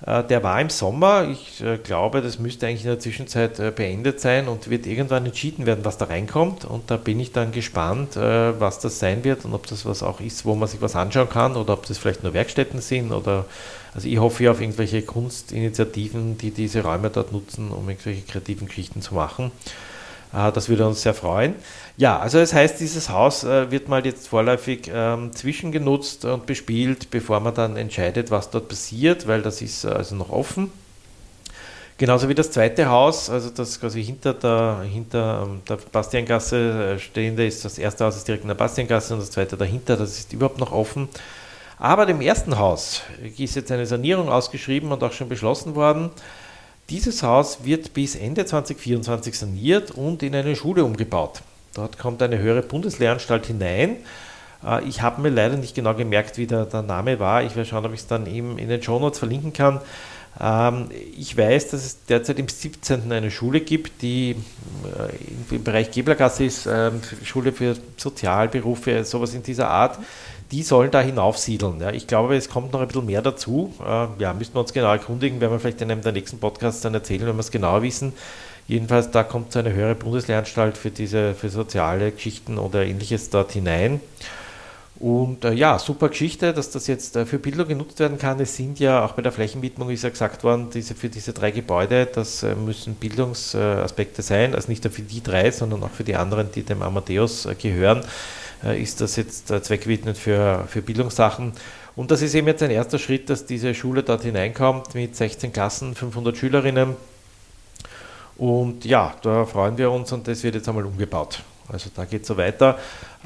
Äh, der war im Sommer. Ich äh, glaube, das müsste eigentlich in der Zwischenzeit äh, beendet sein und wird irgendwann entschieden werden, was da reinkommt. Und da bin ich dann gespannt, was das sein wird und ob das was auch ist, wo man sich was anschauen kann oder ob das vielleicht nur Werkstätten sind oder also ich hoffe ja auf irgendwelche Kunstinitiativen, die diese Räume dort nutzen, um irgendwelche kreativen Geschichten zu machen. Das würde uns sehr freuen. Ja, also das heißt, dieses Haus äh, wird mal jetzt vorläufig ähm, zwischengenutzt und bespielt, bevor man dann entscheidet, was dort passiert, weil das ist äh, also noch offen. Genauso wie das zweite Haus, also das quasi hinter der, hinter ähm, der Bastiangasse äh, stehende ist, das erste Haus ist direkt in der Bastiangasse und das zweite dahinter, das ist überhaupt noch offen. Aber dem ersten Haus ist jetzt eine Sanierung ausgeschrieben und auch schon beschlossen worden. Dieses Haus wird bis Ende 2024 saniert und in eine Schule umgebaut. Dort kommt eine höhere Bundeslehranstalt hinein. Äh, ich habe mir leider nicht genau gemerkt, wie der, der Name war. Ich werde schauen, ob ich es dann eben in den Shownotes verlinken kann. Ähm, ich weiß, dass es derzeit im 17. eine Schule gibt, die äh, im Bereich Geblergasse ist, äh, Schule für Sozialberufe, sowas in dieser Art. Die sollen da hinaufsiedeln. Ja. Ich glaube, es kommt noch ein bisschen mehr dazu. Äh, ja, müssen wir uns genau erkundigen, werden wir vielleicht in einem der nächsten Podcasts dann erzählen, wenn wir es genauer wissen. Jedenfalls, da kommt so eine höhere Bundeslehranstalt für diese für soziale Geschichten oder ähnliches dort hinein. Und äh, ja, super Geschichte, dass das jetzt äh, für Bildung genutzt werden kann. Es sind ja auch bei der Flächenwidmung ist ja gesagt worden, diese, für diese drei Gebäude, das äh, müssen Bildungsaspekte sein, also nicht nur für die drei, sondern auch für die anderen, die dem Amadeus äh, gehören, ist das jetzt äh, zweckgewidmet für, für Bildungssachen. Und das ist eben jetzt ein erster Schritt, dass diese Schule dort hineinkommt mit 16 Klassen, 500 Schülerinnen. Und ja, da freuen wir uns und das wird jetzt einmal umgebaut. Also da geht es so weiter.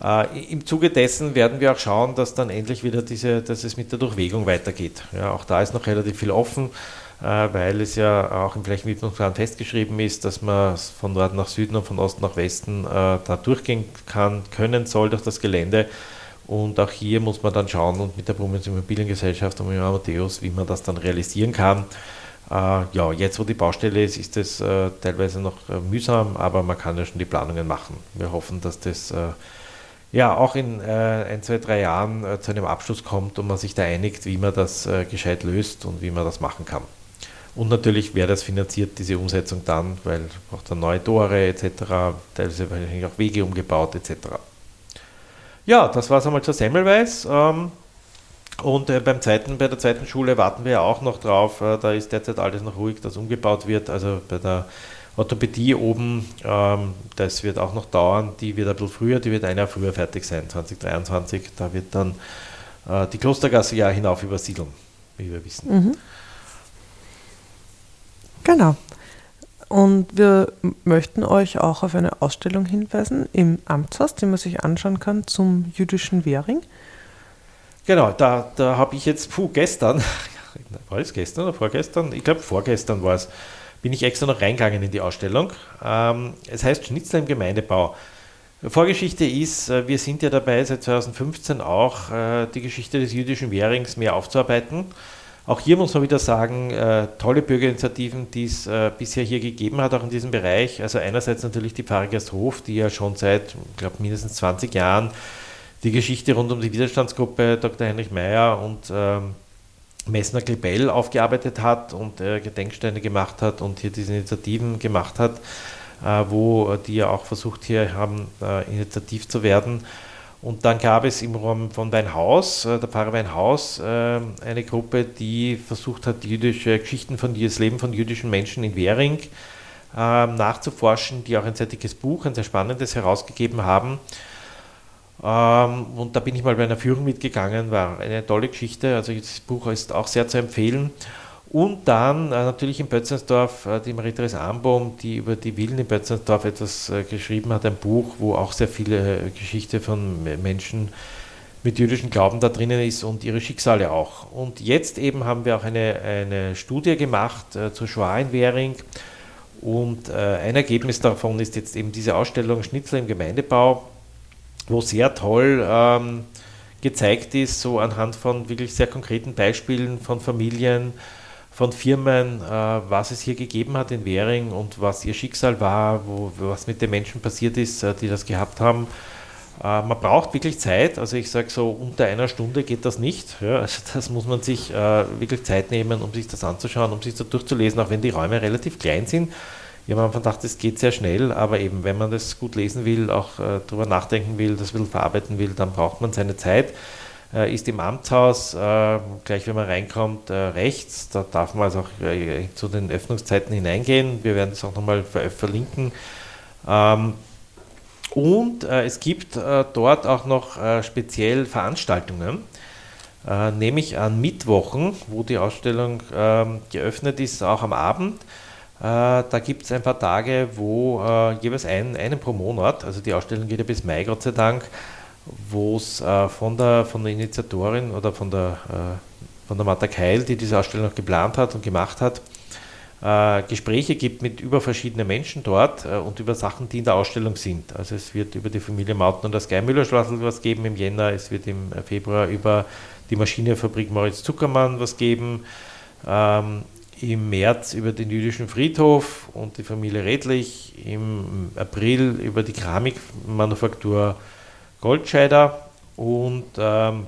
Äh, Im Zuge dessen werden wir auch schauen, dass dann endlich wieder diese, dass es mit der Durchwegung weitergeht. Ja, auch da ist noch relativ viel offen, äh, weil es ja auch im Flächenwidmungsplan festgeschrieben ist, dass man von Norden nach Süden und von Osten nach Westen äh, da durchgehen kann, können soll durch das Gelände. Und auch hier muss man dann schauen und mit der Brummens Immobiliengesellschaft und mit Amadeus, wie man das dann realisieren kann. Äh, ja, jetzt wo die Baustelle ist, ist es äh, teilweise noch äh, mühsam, aber man kann ja schon die Planungen machen. Wir hoffen, dass das äh, ja auch in äh, ein, zwei, drei Jahren äh, zu einem Abschluss kommt und man sich da einigt, wie man das gescheit löst und wie man das machen kann. Und natürlich, wer das finanziert, diese Umsetzung dann, weil braucht dann neue Tore etc., teilweise wahrscheinlich auch Wege umgebaut etc. Ja, das war es einmal zur Semmelweis. Ähm, und äh, beim zweiten, bei der zweiten Schule warten wir ja auch noch drauf. Äh, da ist derzeit alles noch ruhig, dass umgebaut wird. Also bei der Orthopädie oben, ähm, das wird auch noch dauern. Die wird ein bisschen früher, die wird ein Jahr früher fertig sein, 2023. Da wird dann äh, die Klostergasse ja hinauf übersiedeln, wie wir wissen. Mhm. Genau. Und wir möchten euch auch auf eine Ausstellung hinweisen im Amtshaus, die man sich anschauen kann zum jüdischen Währing. Genau, da, da habe ich jetzt, puh, gestern, war es gestern oder vorgestern? Ich glaube, vorgestern war es, bin ich extra noch reingegangen in die Ausstellung. Ähm, es heißt Schnitzel im Gemeindebau. Vorgeschichte ist, äh, wir sind ja dabei, seit 2015 auch äh, die Geschichte des jüdischen Währings mehr aufzuarbeiten. Auch hier muss man wieder sagen, äh, tolle Bürgerinitiativen, die es äh, bisher hier gegeben hat, auch in diesem Bereich. Also einerseits natürlich die Pfarre Gersthof, die ja schon seit, ich glaube, mindestens 20 Jahren die Geschichte rund um die Widerstandsgruppe Dr. Heinrich Meyer und ähm, Messner Klebell aufgearbeitet hat und äh, Gedenksteine gemacht hat und hier diese Initiativen gemacht hat, äh, wo die ja auch versucht hier haben, äh, initiativ zu werden. Und dann gab es im Raum von Weinhaus, äh, der Pfarrer Weinhaus, äh, eine Gruppe, die versucht hat, jüdische Geschichten von das Leben von jüdischen Menschen in Währing ähm, nachzuforschen, die auch ein sehr dickes Buch, ein sehr spannendes herausgegeben haben. Ähm, und da bin ich mal bei einer Führung mitgegangen, war eine tolle Geschichte. Also das Buch ist auch sehr zu empfehlen. Und dann äh, natürlich in Bötzensdorf äh, die Marie-Therese die über die Villen in Bötzensdorf etwas äh, geschrieben hat, ein Buch, wo auch sehr viele äh, Geschichte von Menschen mit jüdischem Glauben da drinnen ist und ihre Schicksale auch. Und jetzt eben haben wir auch eine, eine Studie gemacht äh, zur Shoah in Währing. Und äh, ein Ergebnis davon ist jetzt eben diese Ausstellung Schnitzel im Gemeindebau wo sehr toll ähm, gezeigt ist, so anhand von wirklich sehr konkreten Beispielen von Familien, von Firmen, äh, was es hier gegeben hat in Währing und was ihr Schicksal war, wo, was mit den Menschen passiert ist, äh, die das gehabt haben. Äh, man braucht wirklich Zeit, also ich sage so, unter einer Stunde geht das nicht. Ja, also das muss man sich wirklich Zeit nehmen, um sich das anzuschauen, um sich das durchzulesen, auch wenn die Räume relativ klein sind. Ich habe am Anfang gedacht, es geht sehr schnell, aber eben, wenn man das gut lesen will, auch äh, darüber nachdenken will, das will verarbeiten will, dann braucht man seine Zeit. Äh, ist im Amtshaus, äh, gleich wenn man reinkommt, äh, rechts, da darf man also auch äh, zu den Öffnungszeiten hineingehen. Wir werden das auch nochmal ver verlinken. Ähm, und äh, es gibt dort auch noch speziell Veranstaltungen nämlich an Mittwochen, wo die Ausstellung ähm, geöffnet ist, auch am Abend. Äh, da gibt es ein paar Tage, wo äh, jeweils ein, einen pro Monat, also die Ausstellung geht ja bis Mai, Gott sei Dank, wo es äh, von, der, von der Initiatorin oder von der, äh, von der Martha Keil, die diese Ausstellung noch geplant hat und gemacht hat, äh, Gespräche gibt mit über verschiedene Menschen dort äh, und über Sachen, die in der Ausstellung sind. Also es wird über die Familie Mauten und das Geimüller-Schlossl was geben im Jänner, es wird im Februar über die Maschinenfabrik Moritz Zuckermann was geben. Ähm, im März über den jüdischen Friedhof und die Familie Redlich, im April über die Keramikmanufaktur Goldscheider und ähm,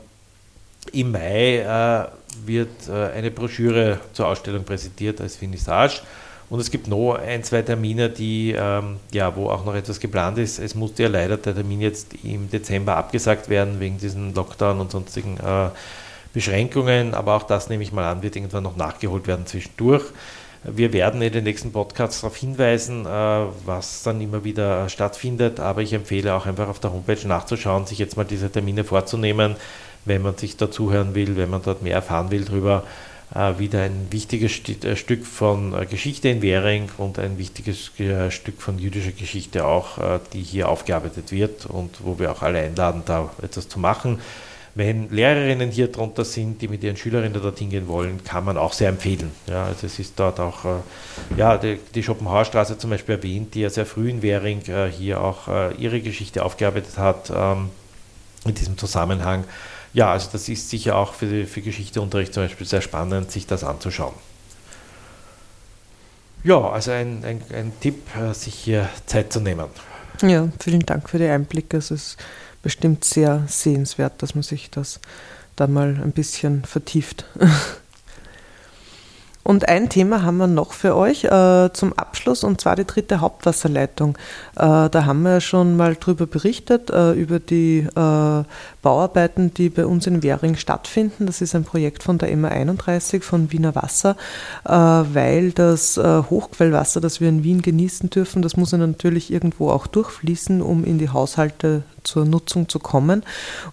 im Mai äh, wird äh, eine Broschüre zur Ausstellung präsentiert als Finissage. Und es gibt noch ein, zwei Termine, die, ähm, ja, wo auch noch etwas geplant ist. Es musste ja leider der Termin jetzt im Dezember abgesagt werden wegen diesen Lockdown und sonstigen äh, Beschränkungen. Aber auch das nehme ich mal an, wird irgendwann noch nachgeholt werden zwischendurch. Wir werden in den nächsten Podcasts darauf hinweisen, äh, was dann immer wieder stattfindet. Aber ich empfehle auch einfach auf der Homepage nachzuschauen, sich jetzt mal diese Termine vorzunehmen, wenn man sich dazuhören will, wenn man dort mehr erfahren will darüber äh, wieder ein wichtiges äh, Stück von Geschichte in Währing und ein wichtiges Stück von jüdischer Geschichte auch, die hier aufgearbeitet wird und wo wir auch alle einladen, da etwas zu machen. Wenn Lehrerinnen hier drunter sind, die mit ihren Schülerinnen dorthin gehen wollen, kann man auch sehr empfehlen. Ja, also es ist dort auch, ja, die, die Schopenhauerstraße zum Beispiel erwähnt, die ja sehr früh in Währing hier auch ihre Geschichte aufgearbeitet hat ähm, in diesem Zusammenhang. Ja, also das ist sicher auch für, für Geschichteunterricht zum Beispiel sehr spannend, sich das anzuschauen. Ja, also ein, ein, ein Tipp, äh, sich hier Zeit zu nehmen. Ja, vielen Dank für die Einblicke. Es ist bestimmt sehr sehenswert, dass man sich das da mal ein bisschen vertieft. Und ein Thema haben wir noch für euch äh, zum Abschluss, und zwar die dritte Hauptwasserleitung. Äh, da haben wir ja schon mal drüber berichtet, äh, über die äh, Bauarbeiten, die bei uns in Währing stattfinden. Das ist ein Projekt von der MA31 von Wiener Wasser, äh, weil das äh, Hochquellwasser, das wir in Wien genießen dürfen, das muss ja natürlich irgendwo auch durchfließen, um in die Haushalte zur Nutzung zu kommen.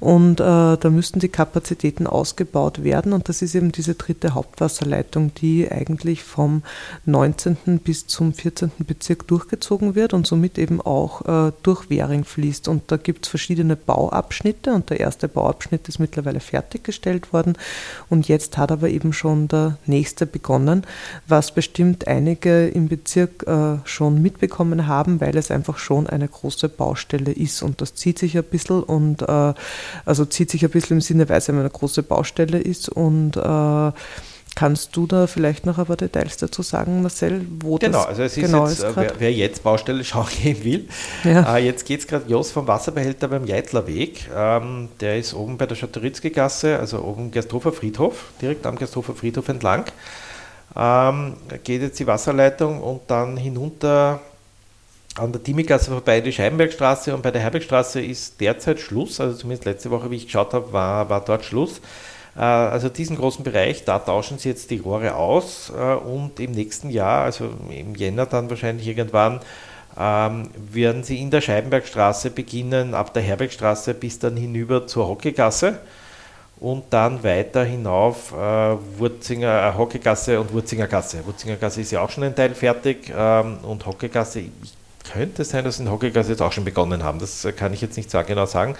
Und äh, da müssten die Kapazitäten ausgebaut werden. Und das ist eben diese dritte Hauptwasserleitung, die eigentlich vom 19. bis zum 14. Bezirk durchgezogen wird und somit eben auch äh, durch Währing fließt. Und da gibt es verschiedene Bauabschnitte und der erste Bauabschnitt ist mittlerweile fertiggestellt worden. Und jetzt hat aber eben schon der nächste begonnen, was bestimmt einige im Bezirk äh, schon mitbekommen haben, weil es einfach schon eine große Baustelle ist. Und das zieht sich sich ein bisschen und äh, also zieht sich ein bisschen im Sinne, weil es eine große Baustelle ist und äh, Kannst du da vielleicht noch ein paar Details dazu sagen, Marcel, wo genau, das also es ist genau jetzt, ist? Wer, wer, jetzt Baustelle schauen gehen will, ja. äh, jetzt geht es gerade los vom Wasserbehälter beim Jeitlerweg. Ähm, der ist oben bei der Schotteritzky-Gasse, also oben Gersthofer Friedhof, direkt am Gersthofer Friedhof entlang. Ähm, geht jetzt die Wasserleitung und dann hinunter an der Timigasse vorbei die Scheibenbergstraße und bei der Herbergstraße ist derzeit Schluss, also zumindest letzte Woche, wie ich geschaut habe, war, war dort Schluss. Äh, also diesen großen Bereich, da tauschen sie jetzt die Rohre aus äh, und im nächsten Jahr, also im Jänner dann wahrscheinlich irgendwann, ähm, werden sie in der Scheibenbergstraße beginnen, ab der Herbergstraße bis dann hinüber zur Hockeygasse und dann weiter hinauf äh, Wurzinger, äh, und Wurzingergasse. Wurzingergasse ist ja auch schon ein Teil fertig ähm, und Hockeygasse, ich könnte sein, dass in Hockeygas jetzt auch schon begonnen haben. Das äh, kann ich jetzt nicht so genau sagen.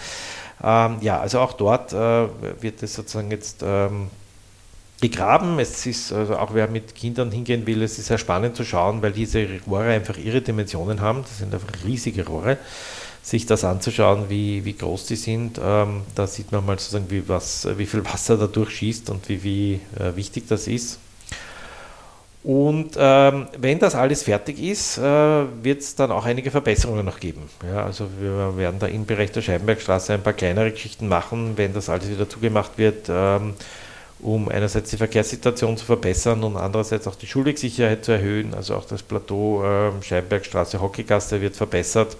Ähm, ja, also auch dort äh, wird es sozusagen jetzt ähm, gegraben. Es ist, also auch wer mit Kindern hingehen will, es ist sehr spannend zu schauen, weil diese Rohre einfach ihre Dimensionen haben. Das sind einfach riesige Rohre. Sich das anzuschauen, wie, wie groß die sind, ähm, da sieht man mal sozusagen, wie, was, wie viel Wasser da durchschießt und wie, wie äh, wichtig das ist. Und ähm, wenn das alles fertig ist, äh, wird es dann auch einige Verbesserungen noch geben. Ja, also wir werden da im Bereich der Scheibenbergstraße ein paar kleinere Geschichten machen, wenn das alles wieder zugemacht wird, ähm, um einerseits die Verkehrssituation zu verbessern und andererseits auch die Schulwegsicherheit zu erhöhen. Also auch das Plateau äh, Scheibenbergstraße, Hockeygasse wird verbessert.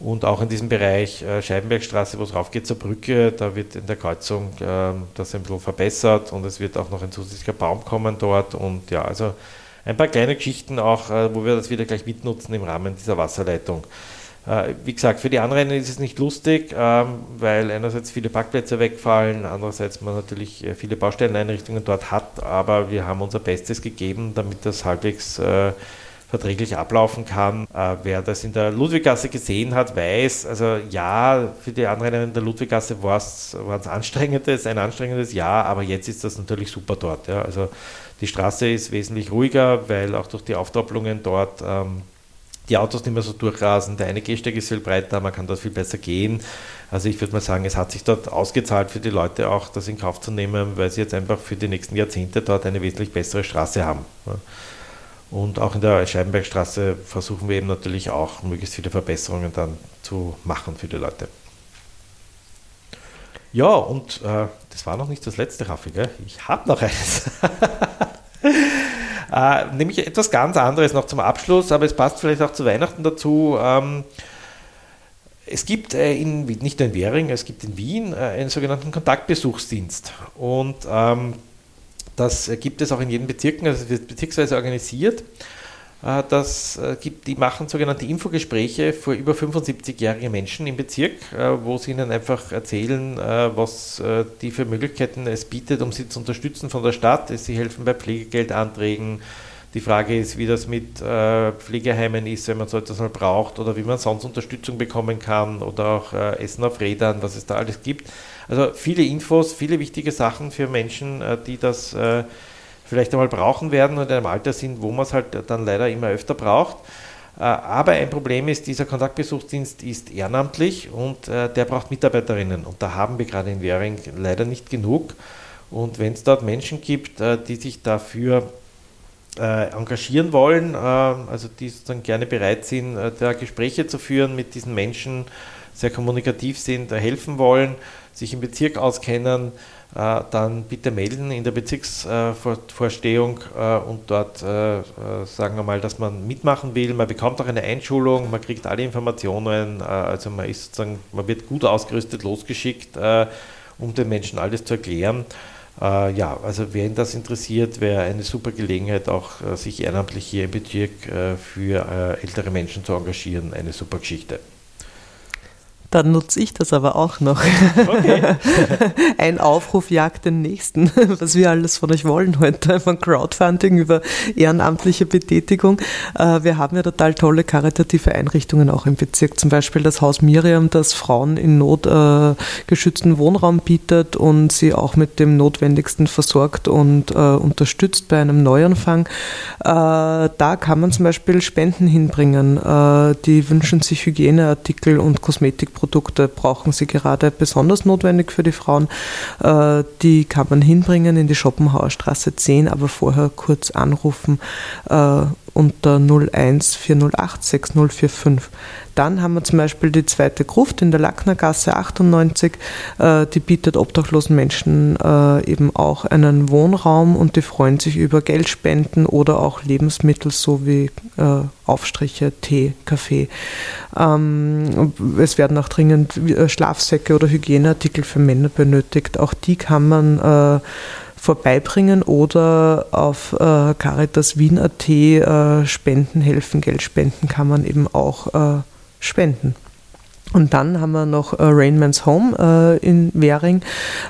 Und auch in diesem Bereich äh, Scheibenbergstraße, wo es raufgeht zur Brücke, da wird in der Kreuzung äh, das ein bisschen verbessert und es wird auch noch ein zusätzlicher Baum kommen dort. Und ja, also ein paar kleine Geschichten auch, äh, wo wir das wieder gleich mitnutzen im Rahmen dieser Wasserleitung. Äh, wie gesagt, für die Anrainer ist es nicht lustig, ähm, weil einerseits viele Parkplätze wegfallen, andererseits man natürlich äh, viele Baustelleneinrichtungen dort hat, aber wir haben unser Bestes gegeben, damit das halbwegs äh, verträglich ablaufen kann. Äh, wer das in der Ludwiggasse gesehen hat, weiß, also ja, für die Anrainer in der Ludwiggasse war es anstrengendes, ein anstrengendes Jahr, aber jetzt ist das natürlich super dort. Ja. Also die Straße ist wesentlich ruhiger, weil auch durch die Aufdoppelungen dort ähm, die Autos nicht mehr so durchrasen, der eine Gehsteig ist viel breiter, man kann dort viel besser gehen. Also ich würde mal sagen, es hat sich dort ausgezahlt für die Leute auch, das in Kauf zu nehmen, weil sie jetzt einfach für die nächsten Jahrzehnte dort eine wesentlich bessere Straße haben. Und auch in der Scheibenbergstraße versuchen wir eben natürlich auch möglichst viele Verbesserungen dann zu machen für die Leute. Ja, und äh, das war noch nicht das letzte, Raffi, gell? Ich habe noch eines. äh, nämlich etwas ganz anderes noch zum Abschluss, aber es passt vielleicht auch zu Weihnachten dazu. Ähm, es gibt äh, in, nicht nur in Währing, es gibt in Wien äh, einen sogenannten Kontaktbesuchsdienst. Und ähm, das gibt es auch in jedem Bezirk, also es wird bezirksweise organisiert. Äh, das äh, gibt, die machen sogenannte Infogespräche für über 75-jährige Menschen im Bezirk, äh, wo sie ihnen einfach erzählen, was die für Möglichkeiten es bietet, um sie zu unterstützen von der Stadt. Sie helfen bei Pflegegeldanträgen, die Frage ist, wie das mit äh, Pflegeheimen ist, wenn man so etwas mal braucht oder wie man sonst Unterstützung bekommen kann oder auch äh, Essen auf Rädern, was es da alles gibt. Also viele Infos, viele wichtige Sachen für Menschen, äh, die das äh, vielleicht einmal brauchen werden und in einem Alter sind, wo man es halt dann leider immer öfter braucht. Äh, aber ein Problem ist, dieser Kontaktbesuchsdienst ist ehrenamtlich und der braucht Mitarbeiterinnen. Und da haben wir gerade in Währing leider nicht genug. Und wenn es dort Menschen gibt, die sich dafür engagieren wollen, also die dann gerne bereit sind, da Gespräche zu führen mit diesen Menschen, sehr kommunikativ sind, helfen wollen, sich im Bezirk auskennen, äh, dann bitte melden in der Bezirksvorstehung äh, und dort äh, sagen wir mal, dass man mitmachen will. Man bekommt auch eine Einschulung, man kriegt alle Informationen, also man ist sozusagen, man wird gut ausgerüstet losgeschickt, um den Menschen alles zu erklären. Ja, also wen das interessiert, wäre eine super Gelegenheit, auch sich ehrenamtlich hier im Bezirk für ältere Menschen zu engagieren. Eine super Geschichte. Dann nutze ich das aber auch noch. Okay. Ein Aufruf jagt den nächsten, was wir alles von euch wollen heute, von Crowdfunding über ehrenamtliche Betätigung. Äh, wir haben ja total tolle karitative Einrichtungen auch im Bezirk, zum Beispiel das Haus Miriam, das Frauen in Not äh, geschützten Wohnraum bietet und sie auch mit dem Notwendigsten versorgt und äh, unterstützt bei einem Neuanfang. Da kann man zum Beispiel Spenden hinbringen. Die wünschen sich Hygieneartikel und Kosmetik Produkte brauchen sie gerade besonders notwendig für die Frauen. Äh, die kann man hinbringen in die Schopenhauer Straße 10, aber vorher kurz anrufen äh, unter 01 408 6045. Dann haben wir zum Beispiel die zweite Gruft in der Lacknergasse 98. Äh, die bietet obdachlosen Menschen äh, eben auch einen Wohnraum und die freuen sich über Geldspenden oder auch Lebensmittel sowie äh, Aufstriche, Tee, Kaffee. Ähm, es werden auch dringend Schlafsäcke oder Hygieneartikel für Männer benötigt. Auch die kann man vorbeibringen oder auf äh, Caritas äh, Spenden helfen, Geld spenden kann man eben auch äh, spenden. Und dann haben wir noch äh, Rainman's Home äh, in Währing,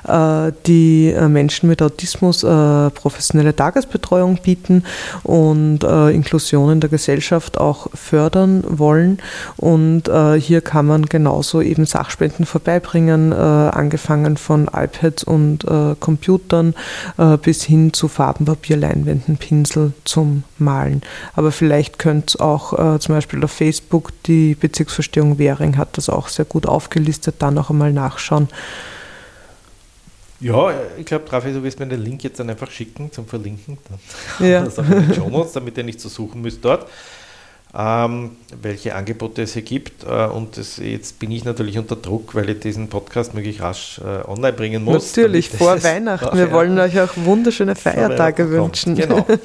äh, die äh, Menschen mit Autismus äh, professionelle Tagesbetreuung bieten und Inklusion in der Gesellschaft auch fördern wollen. Und hier kann man genauso eben Sachspenden vorbeibringen, angefangen von iPads und Computern bis hin zu Farbenpapier, Leinwänden, Pinsel zum Malen. Aber vielleicht könnte auch zum Beispiel auf Facebook die Bezirksverstehung Währing hat das auch sehr gut aufgelistet, da noch einmal nachschauen. Ja, ich glaube, Rafi, du wirst mir den Link jetzt dann einfach schicken zum Verlinken. Dann ja. das auch in den Show Notes, damit ihr nicht so suchen müsst dort, ähm, welche Angebote es hier gibt. Äh, und das, jetzt bin ich natürlich unter Druck, weil ich diesen Podcast möglichst rasch äh, online bringen muss. Natürlich, vor Weihnachten. Wir wollen euch auch wunderschöne Feiertage wünschen. Genau.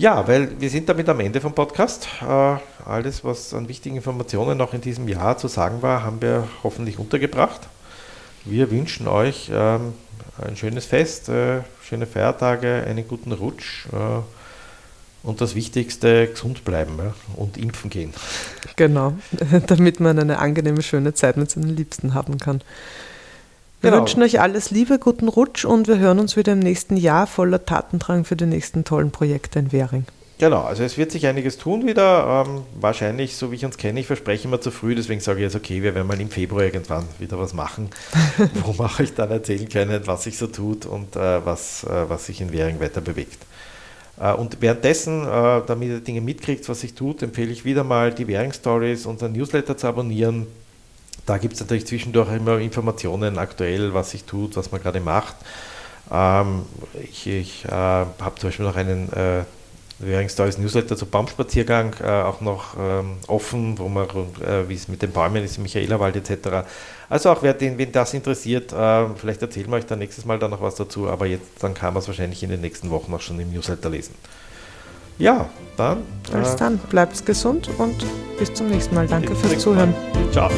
Ja, weil wir sind damit am Ende vom Podcast. Äh, alles, was an wichtigen Informationen noch in diesem Jahr zu sagen war, haben wir hoffentlich untergebracht. Wir wünschen euch ähm, ein schönes Fest, äh, schöne Feiertage, einen guten Rutsch äh, und das Wichtigste, gesund bleiben und impfen gehen. Genau, damit man eine angenehme, schöne Zeit mit seinen Liebsten haben kann. Wir genau. wünschen euch alles Liebe, guten Rutsch und wir hören uns wieder im nächsten Jahr voller Tatendrang für die nächsten tollen Projekte in Währing. Genau, also es wird sich einiges tun wieder. Ähm, wahrscheinlich, so wie ich uns kenne, ich verspreche immer zu früh, deswegen sage ich jetzt, okay, wir werden mal im Februar irgendwann wieder was machen, wo man euch dann erzählen können, was sich so tut und äh, was, äh, was sich in Währing weiter bewegt. Äh, und währenddessen, äh, damit ihr Dinge mitkriegt, was sich tut, empfehle ich wieder mal die Währing Stories, unseren Newsletter zu abonnieren da gibt es natürlich zwischendurch immer Informationen aktuell, was sich tut, was man gerade macht. Ähm, ich, ich äh, habe zum Beispiel noch einen äh, Währings Stories Newsletter zu Baumspaziergang äh, auch noch ähm, offen, wo man, äh, wie es mit den Bäumen ist, im Michaelerwald etc. Also auch wer den, wen das interessiert, äh, vielleicht erzählen wir euch dann nächstes Mal da noch was dazu, aber jetzt dann kann man es wahrscheinlich in den nächsten Wochen auch schon im Newsletter lesen. Ja, dann. Alles äh, dann, bleibt gesund und bis zum nächsten Mal. Danke fürs Zuhören. Ciao.